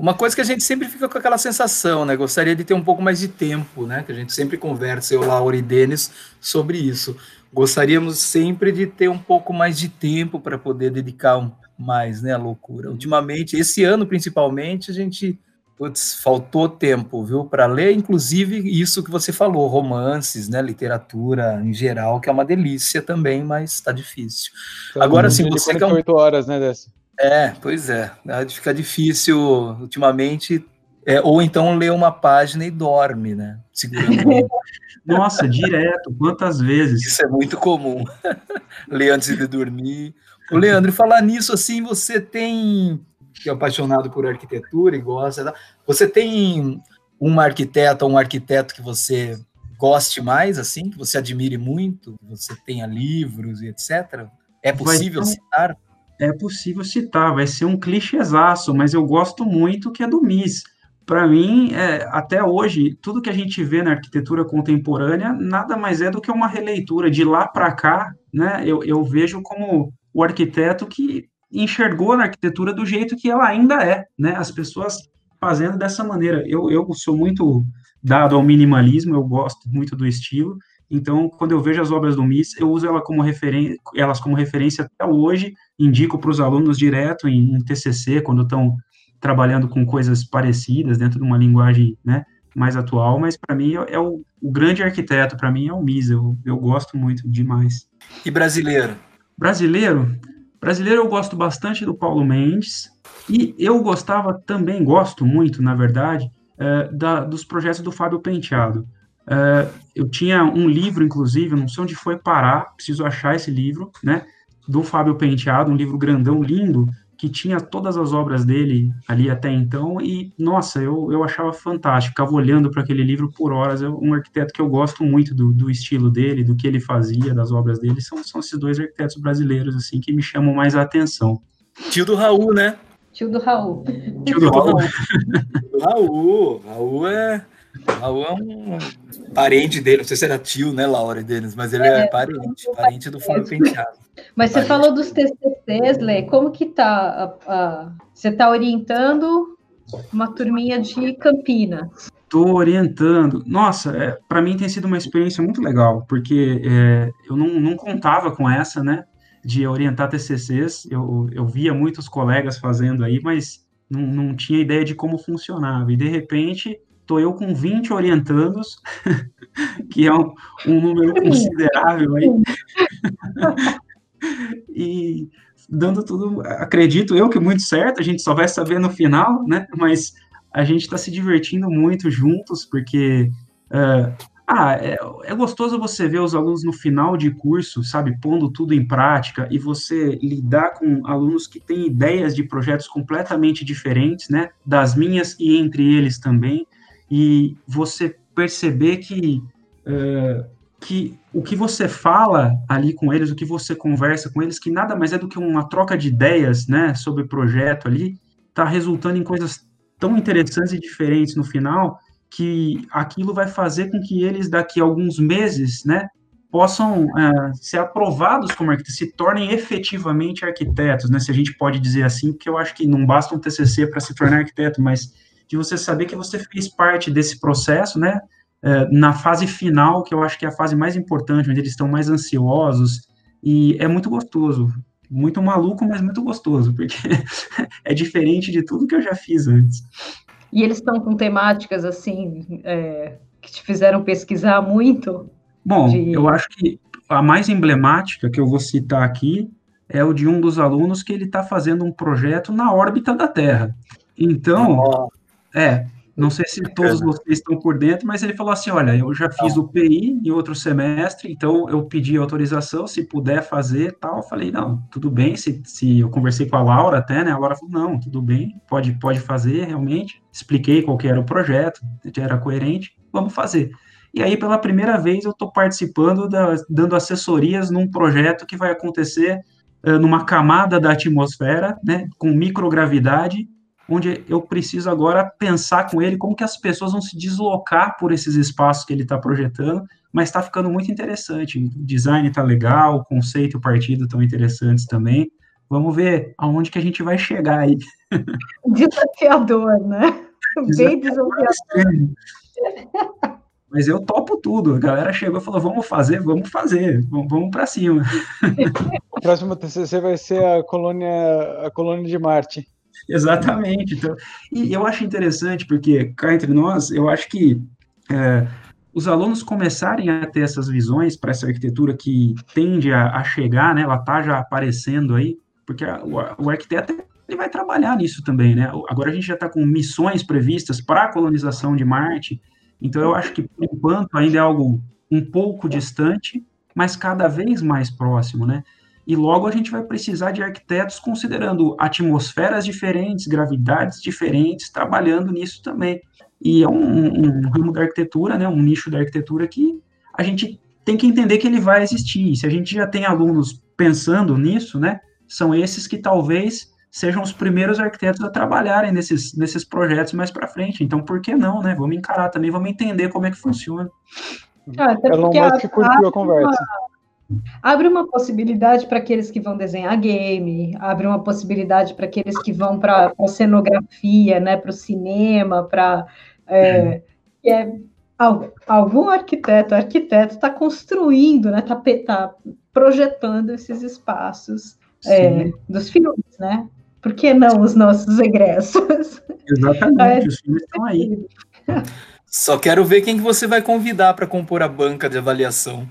Speaker 3: Uma coisa que a gente sempre fica com aquela sensação, né? Gostaria de ter um pouco mais de tempo, né? Que a gente sempre conversa, eu, Laura e Denis, sobre isso. Gostaríamos sempre de ter um pouco mais de tempo para poder dedicar mais, né? A loucura. Ultimamente, esse ano principalmente, a gente Putz, faltou tempo, viu, para ler, inclusive isso que você falou, romances, né, literatura em geral, que é uma delícia também, mas está difícil.
Speaker 2: Então, Agora, sim, você quer um... horas, né, dessa?
Speaker 3: É, pois é, fica difícil ultimamente, é, ou então lê uma página e dorme, né, segurando.
Speaker 4: Nossa, direto, quantas vezes?
Speaker 3: Isso é muito comum. ler antes de dormir. O Leandro, falar nisso assim, você tem que é apaixonado por arquitetura e gosta. Você tem uma arquiteta ou um arquiteto que você goste mais, assim, que você admire muito, que você tenha livros e etc? É possível citar?
Speaker 4: É possível citar, vai ser um clichêzaço, mas eu gosto muito que é do MIS. Para mim, é, até hoje, tudo que a gente vê na arquitetura contemporânea nada mais é do que uma releitura de lá para cá, né? Eu, eu vejo como o arquiteto que enxergou na arquitetura do jeito que ela ainda é, né? As pessoas fazendo dessa maneira. Eu, eu sou muito dado ao minimalismo, eu gosto muito do estilo, então, quando eu vejo as obras do MIS, eu uso ela como elas como referência até hoje, indico para os alunos direto em, em TCC, quando estão trabalhando com coisas parecidas, dentro de uma linguagem né, mais atual, mas para mim é, é o, o, grande arquiteto, para mim é o MIS, eu, eu gosto muito demais.
Speaker 3: E brasileiro?
Speaker 4: Brasileiro? Brasileiro eu gosto bastante do Paulo Mendes, e eu gostava também, gosto muito, na verdade, uh, da, dos projetos do Fábio Penteado. Uh, eu tinha um livro, inclusive, não sei onde foi parar, preciso achar esse livro, né, do Fábio Penteado, um livro grandão, lindo, que tinha todas as obras dele ali até então, e, nossa, eu, eu achava fantástico, ficava olhando para aquele livro por horas, é um arquiteto que eu gosto muito do, do estilo dele, do que ele fazia, das obras dele, são, são esses dois arquitetos brasileiros, assim, que me chamam mais a atenção.
Speaker 3: Tio do Raul, né?
Speaker 1: Tio do Raul.
Speaker 4: Tio do Raul.
Speaker 3: Tio do Raul. Raul é... Raul é um parente dele, não sei se era tio, né, Laura, deles, mas ele é, é parente, parente do Fábio Penteado.
Speaker 1: Mas você falou dos TCCs, Lê, como que tá? A, a, você está orientando uma turminha de Campinas?
Speaker 4: Estou orientando. Nossa, é, para mim tem sido uma experiência muito legal, porque é, eu não, não contava com essa, né, de orientar TCCs. Eu, eu via muitos colegas fazendo aí, mas não, não tinha ideia de como funcionava. E de repente estou eu com 20 orientandos, que é um, um número considerável aí. e dando tudo, acredito eu que muito certo, a gente só vai saber no final, né? Mas a gente está se divertindo muito juntos, porque uh, ah, é, é, gostoso você ver os alunos no final de curso, sabe, pondo tudo em prática e você lidar com alunos que têm ideias de projetos completamente diferentes, né, das minhas e entre eles também, e você perceber que uh, que o que você fala ali com eles, o que você conversa com eles, que nada mais é do que uma troca de ideias, né, sobre projeto ali, está resultando em coisas tão interessantes e diferentes no final, que aquilo vai fazer com que eles, daqui a alguns meses, né, possam uh, ser aprovados como arquitetos, se tornem efetivamente arquitetos, né, se a gente pode dizer assim, porque eu acho que não basta um TCC para se tornar arquiteto, mas de você saber que você fez parte desse processo, né, é, na fase final, que eu acho que é a fase mais importante, onde eles estão mais ansiosos, e é muito gostoso, muito maluco, mas muito gostoso, porque é diferente de tudo que eu já fiz antes.
Speaker 1: E eles estão com temáticas, assim, é, que te fizeram pesquisar muito?
Speaker 4: Bom, de... eu acho que a mais emblemática que eu vou citar aqui é o de um dos alunos que ele está fazendo um projeto na órbita da Terra. Então, oh. É, Não sei se todos vocês estão por dentro, mas ele falou assim: olha, eu já fiz o PI em outro semestre, então eu pedi autorização, se puder fazer tal. Eu falei, não, tudo bem. Se, se eu conversei com a Laura até, né? A Laura falou, não, tudo bem, pode, pode fazer realmente. Expliquei qual que era o projeto, era coerente, vamos fazer. E aí, pela primeira vez, eu estou participando, da, dando assessorias num projeto que vai acontecer uh, numa camada da atmosfera, né, com microgravidade, onde eu preciso agora pensar com ele como que as pessoas vão se deslocar por esses espaços que ele está projetando, mas está ficando muito interessante. O design está legal, o conceito e o partido estão interessantes também. Vamos ver aonde que a gente vai chegar aí.
Speaker 1: Desafiador, né? Bem desafiador.
Speaker 4: Mas eu topo tudo. A galera chegou e falou: vamos fazer, vamos fazer, vamos, vamos para cima.
Speaker 2: O próximo TCC vai ser a colônia, a colônia de Marte.
Speaker 4: Exatamente. Então, e eu acho interessante, porque cá entre nós, eu acho que é, os alunos começarem a ter essas visões para essa arquitetura que tende a, a chegar, né? Ela está já aparecendo aí, porque a, o, o arquiteto ele vai trabalhar nisso também, né? Agora a gente já está com missões previstas para a colonização de Marte, então eu acho que por enquanto ainda é algo um pouco distante, mas cada vez mais próximo, né? E logo a gente vai precisar de arquitetos considerando atmosferas diferentes, gravidades diferentes, trabalhando nisso também. E é um, um, ramo da arquitetura, né, um nicho da arquitetura que a gente tem que entender que ele vai existir. Se a gente já tem alunos pensando nisso, né, são esses que talvez sejam os primeiros arquitetos a trabalharem nesses, nesses projetos mais para frente. Então, por que não, né? Vamos encarar também, vamos entender como é que funciona.
Speaker 2: Ah, Elon Musk curtiu a conversa
Speaker 1: Abre uma possibilidade para aqueles que vão desenhar game, abre uma possibilidade para aqueles que vão para a cenografia, né, para o cinema, para é, é, algum arquiteto, arquiteto está construindo, né, está tá projetando esses espaços é, dos filmes, né? Por que não os nossos egressos?
Speaker 4: Exatamente, os filmes estão aí.
Speaker 3: Só quero ver quem que você vai convidar para compor a banca de avaliação.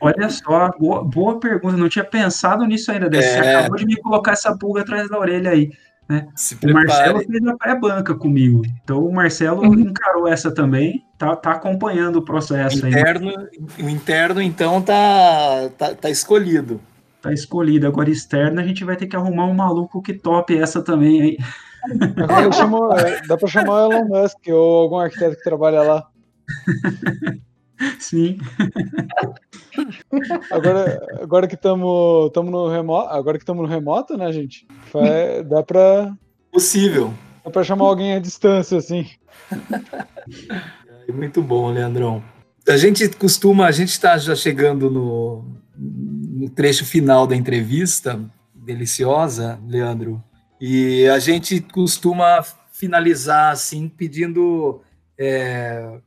Speaker 4: Olha só, boa, boa pergunta. Não tinha pensado nisso ainda. É... Você acabou de me colocar essa pulga atrás da orelha aí. Né? o Marcelo fez a pré-banca comigo. Então o Marcelo uhum. encarou essa também, tá, tá acompanhando o processo
Speaker 3: o interno, aí. O interno, então, tá, tá, tá escolhido.
Speaker 4: Tá escolhido. Agora, externo, a gente vai ter que arrumar um maluco que tope essa também aí.
Speaker 2: Agora chamo, é, dá para chamar o Elon Musk ou algum arquiteto que trabalha lá.
Speaker 4: Sim.
Speaker 2: Agora, agora que estamos no remoto, agora que estamos no remoto, né, gente? Vai, dá para
Speaker 3: possível.
Speaker 2: Dá para chamar alguém à distância, assim.
Speaker 3: Muito bom, Leandrão. A gente costuma, a gente está já chegando no, no trecho final da entrevista, deliciosa, Leandro, e a gente costuma finalizar assim, pedindo é,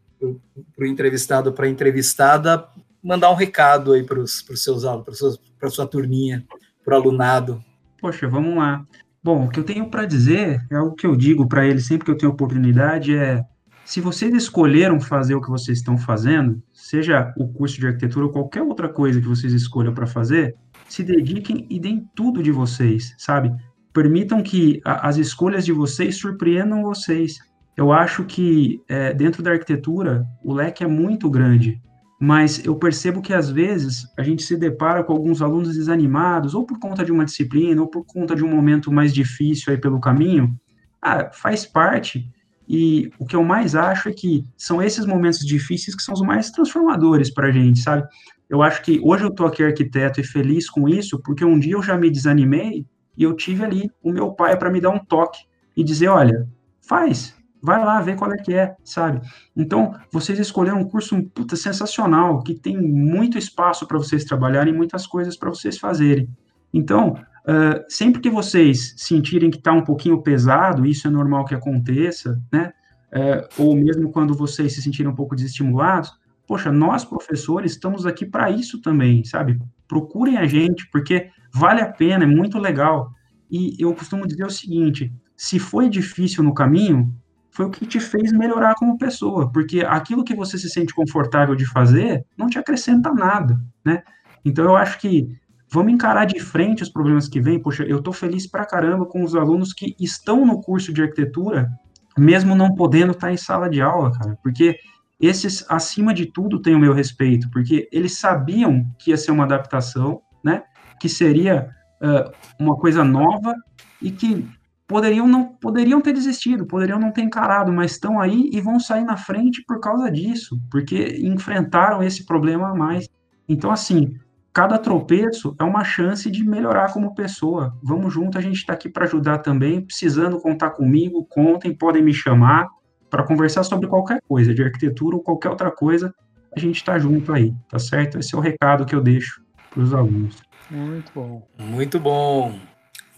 Speaker 3: para o entrevistado, para a entrevistada, mandar um recado aí para os seus alunos, para sua turminha, para o alunado.
Speaker 4: Poxa, vamos lá. Bom, o que eu tenho para dizer, é algo que eu digo para eles sempre que eu tenho oportunidade, é se vocês escolheram fazer o que vocês estão fazendo, seja o curso de arquitetura ou qualquer outra coisa que vocês escolham para fazer, se dediquem e deem tudo de vocês, sabe? Permitam que a, as escolhas de vocês surpreendam vocês. Eu acho que é, dentro da arquitetura o leque é muito grande, mas eu percebo que às vezes a gente se depara com alguns alunos desanimados, ou por conta de uma disciplina, ou por conta de um momento mais difícil aí pelo caminho. Ah, faz parte. E o que eu mais acho é que são esses momentos difíceis que são os mais transformadores para a gente, sabe? Eu acho que hoje eu estou aqui arquiteto e feliz com isso, porque um dia eu já me desanimei e eu tive ali o meu pai para me dar um toque e dizer, olha, faz, vai lá ver qual é que é, sabe? Então, vocês escolheram um curso puta, sensacional, que tem muito espaço para vocês trabalharem, muitas coisas para vocês fazerem. Então, uh, sempre que vocês sentirem que está um pouquinho pesado, isso é normal que aconteça, né? Uh, ou mesmo quando vocês se sentirem um pouco desestimulados, poxa, nós professores estamos aqui para isso também, sabe? Procurem a gente, porque vale a pena, é muito legal. E eu costumo dizer o seguinte: se foi difícil no caminho, foi o que te fez melhorar como pessoa, porque aquilo que você se sente confortável de fazer não te acrescenta nada, né? Então eu acho que vamos encarar de frente os problemas que vêm. Poxa, eu estou feliz pra caramba com os alunos que estão no curso de arquitetura mesmo não podendo estar em sala de aula, cara, porque esses, acima de tudo, têm o meu respeito, porque eles sabiam que ia ser uma adaptação, né, que seria uh, uma coisa nova e que poderiam não poderiam ter desistido, poderiam não ter encarado, mas estão aí e vão sair na frente por causa disso, porque enfrentaram esse problema a mais. Então, assim, cada tropeço é uma chance de melhorar como pessoa. Vamos junto, a gente está aqui para ajudar também. Precisando contar comigo, contem, podem me chamar para conversar sobre qualquer coisa, de arquitetura ou qualquer outra coisa. A gente está junto aí, tá certo? Esse é o recado que eu deixo para os alunos.
Speaker 2: Muito bom.
Speaker 3: Muito bom.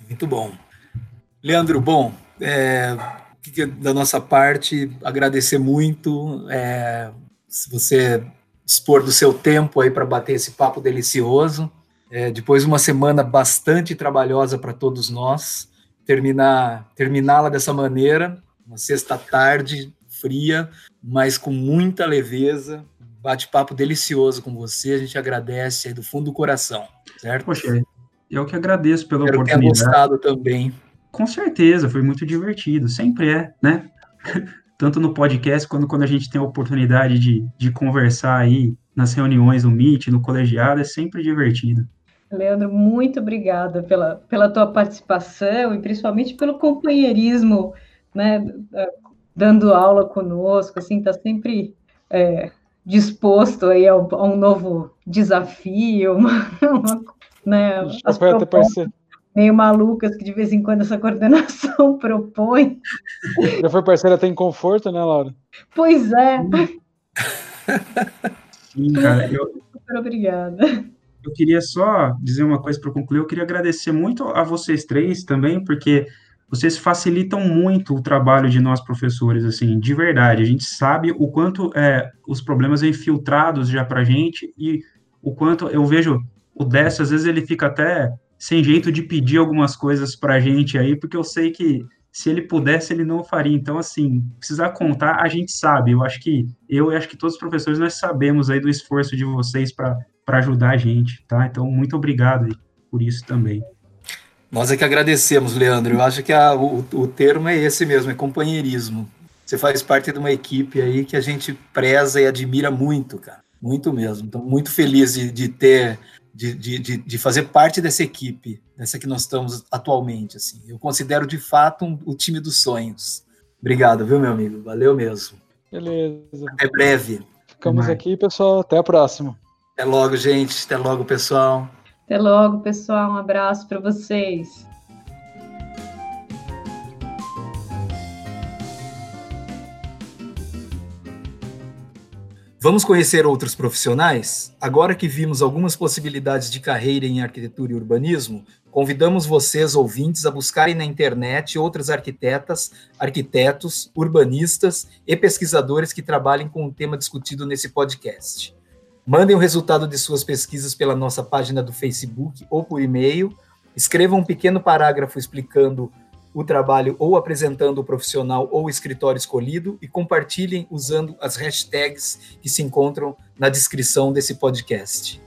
Speaker 3: Muito bom. Leandro, bom, é, da nossa parte, agradecer muito é, se você dispor do seu tempo aí para bater esse papo delicioso. É, depois de uma semana bastante trabalhosa para todos nós, terminar terminá-la dessa maneira, uma sexta tarde fria, mas com muita leveza, bate-papo delicioso com você, a gente agradece aí do fundo do coração, certo?
Speaker 4: Poxa, eu que agradeço pela
Speaker 3: Espero
Speaker 4: oportunidade.
Speaker 3: Ter gostado também.
Speaker 4: Com certeza, foi muito divertido, sempre é, né? Tanto no podcast quanto quando a gente tem a oportunidade de, de conversar aí nas reuniões, no Meet, no colegiado, é sempre divertido.
Speaker 1: Leandro, muito obrigada pela, pela tua participação e principalmente pelo companheirismo, né, dando aula conosco, assim, tá sempre é, disposto aí a, a, um novo desafio, uma, uma, né, as propostas, meio malucas que de vez em quando essa coordenação propõe.
Speaker 2: Já foi parceira até em conforto, né, Laura?
Speaker 1: Pois é.
Speaker 4: Sim, cara, eu...
Speaker 1: Super obrigada.
Speaker 4: Eu queria só dizer uma coisa para concluir. Eu queria agradecer muito a vocês três também, porque vocês facilitam muito o trabalho de nós professores, assim, de verdade. A gente sabe o quanto é, os problemas vêm filtrados já para a gente e o quanto eu vejo o Décio, às vezes ele fica até sem jeito de pedir algumas coisas para a gente aí, porque eu sei que se ele pudesse, ele não faria. Então, assim, precisar contar, a gente sabe. Eu acho que eu e acho que todos os professores nós sabemos aí do esforço de vocês para ajudar a gente, tá? Então, muito obrigado por isso também.
Speaker 3: Nós é que agradecemos, Leandro. Eu acho que a, o, o termo é esse mesmo, é companheirismo. Você faz parte de uma equipe aí que a gente preza e admira muito, cara. Muito mesmo. Então, muito feliz de, de ter de, de, de, fazer parte dessa equipe, dessa que nós estamos atualmente. Assim. Eu considero de fato um, o time dos sonhos. Obrigado, viu, meu amigo? Valeu mesmo.
Speaker 2: Beleza.
Speaker 3: Até breve.
Speaker 2: Ficamos aqui, pessoal. Até a próxima.
Speaker 3: Até logo, gente. Até logo, pessoal.
Speaker 1: Até logo, pessoal. Um abraço para vocês.
Speaker 3: Vamos conhecer outros profissionais? Agora que vimos algumas possibilidades de carreira em arquitetura e urbanismo, convidamos vocês, ouvintes, a buscarem na internet outras arquitetas, arquitetos, urbanistas e pesquisadores que trabalhem com o tema discutido nesse podcast. Mandem o resultado de suas pesquisas pela nossa página do Facebook ou por e-mail. Escrevam um pequeno parágrafo explicando o trabalho ou apresentando o profissional ou o escritório escolhido e compartilhem usando as hashtags que se encontram na descrição desse podcast.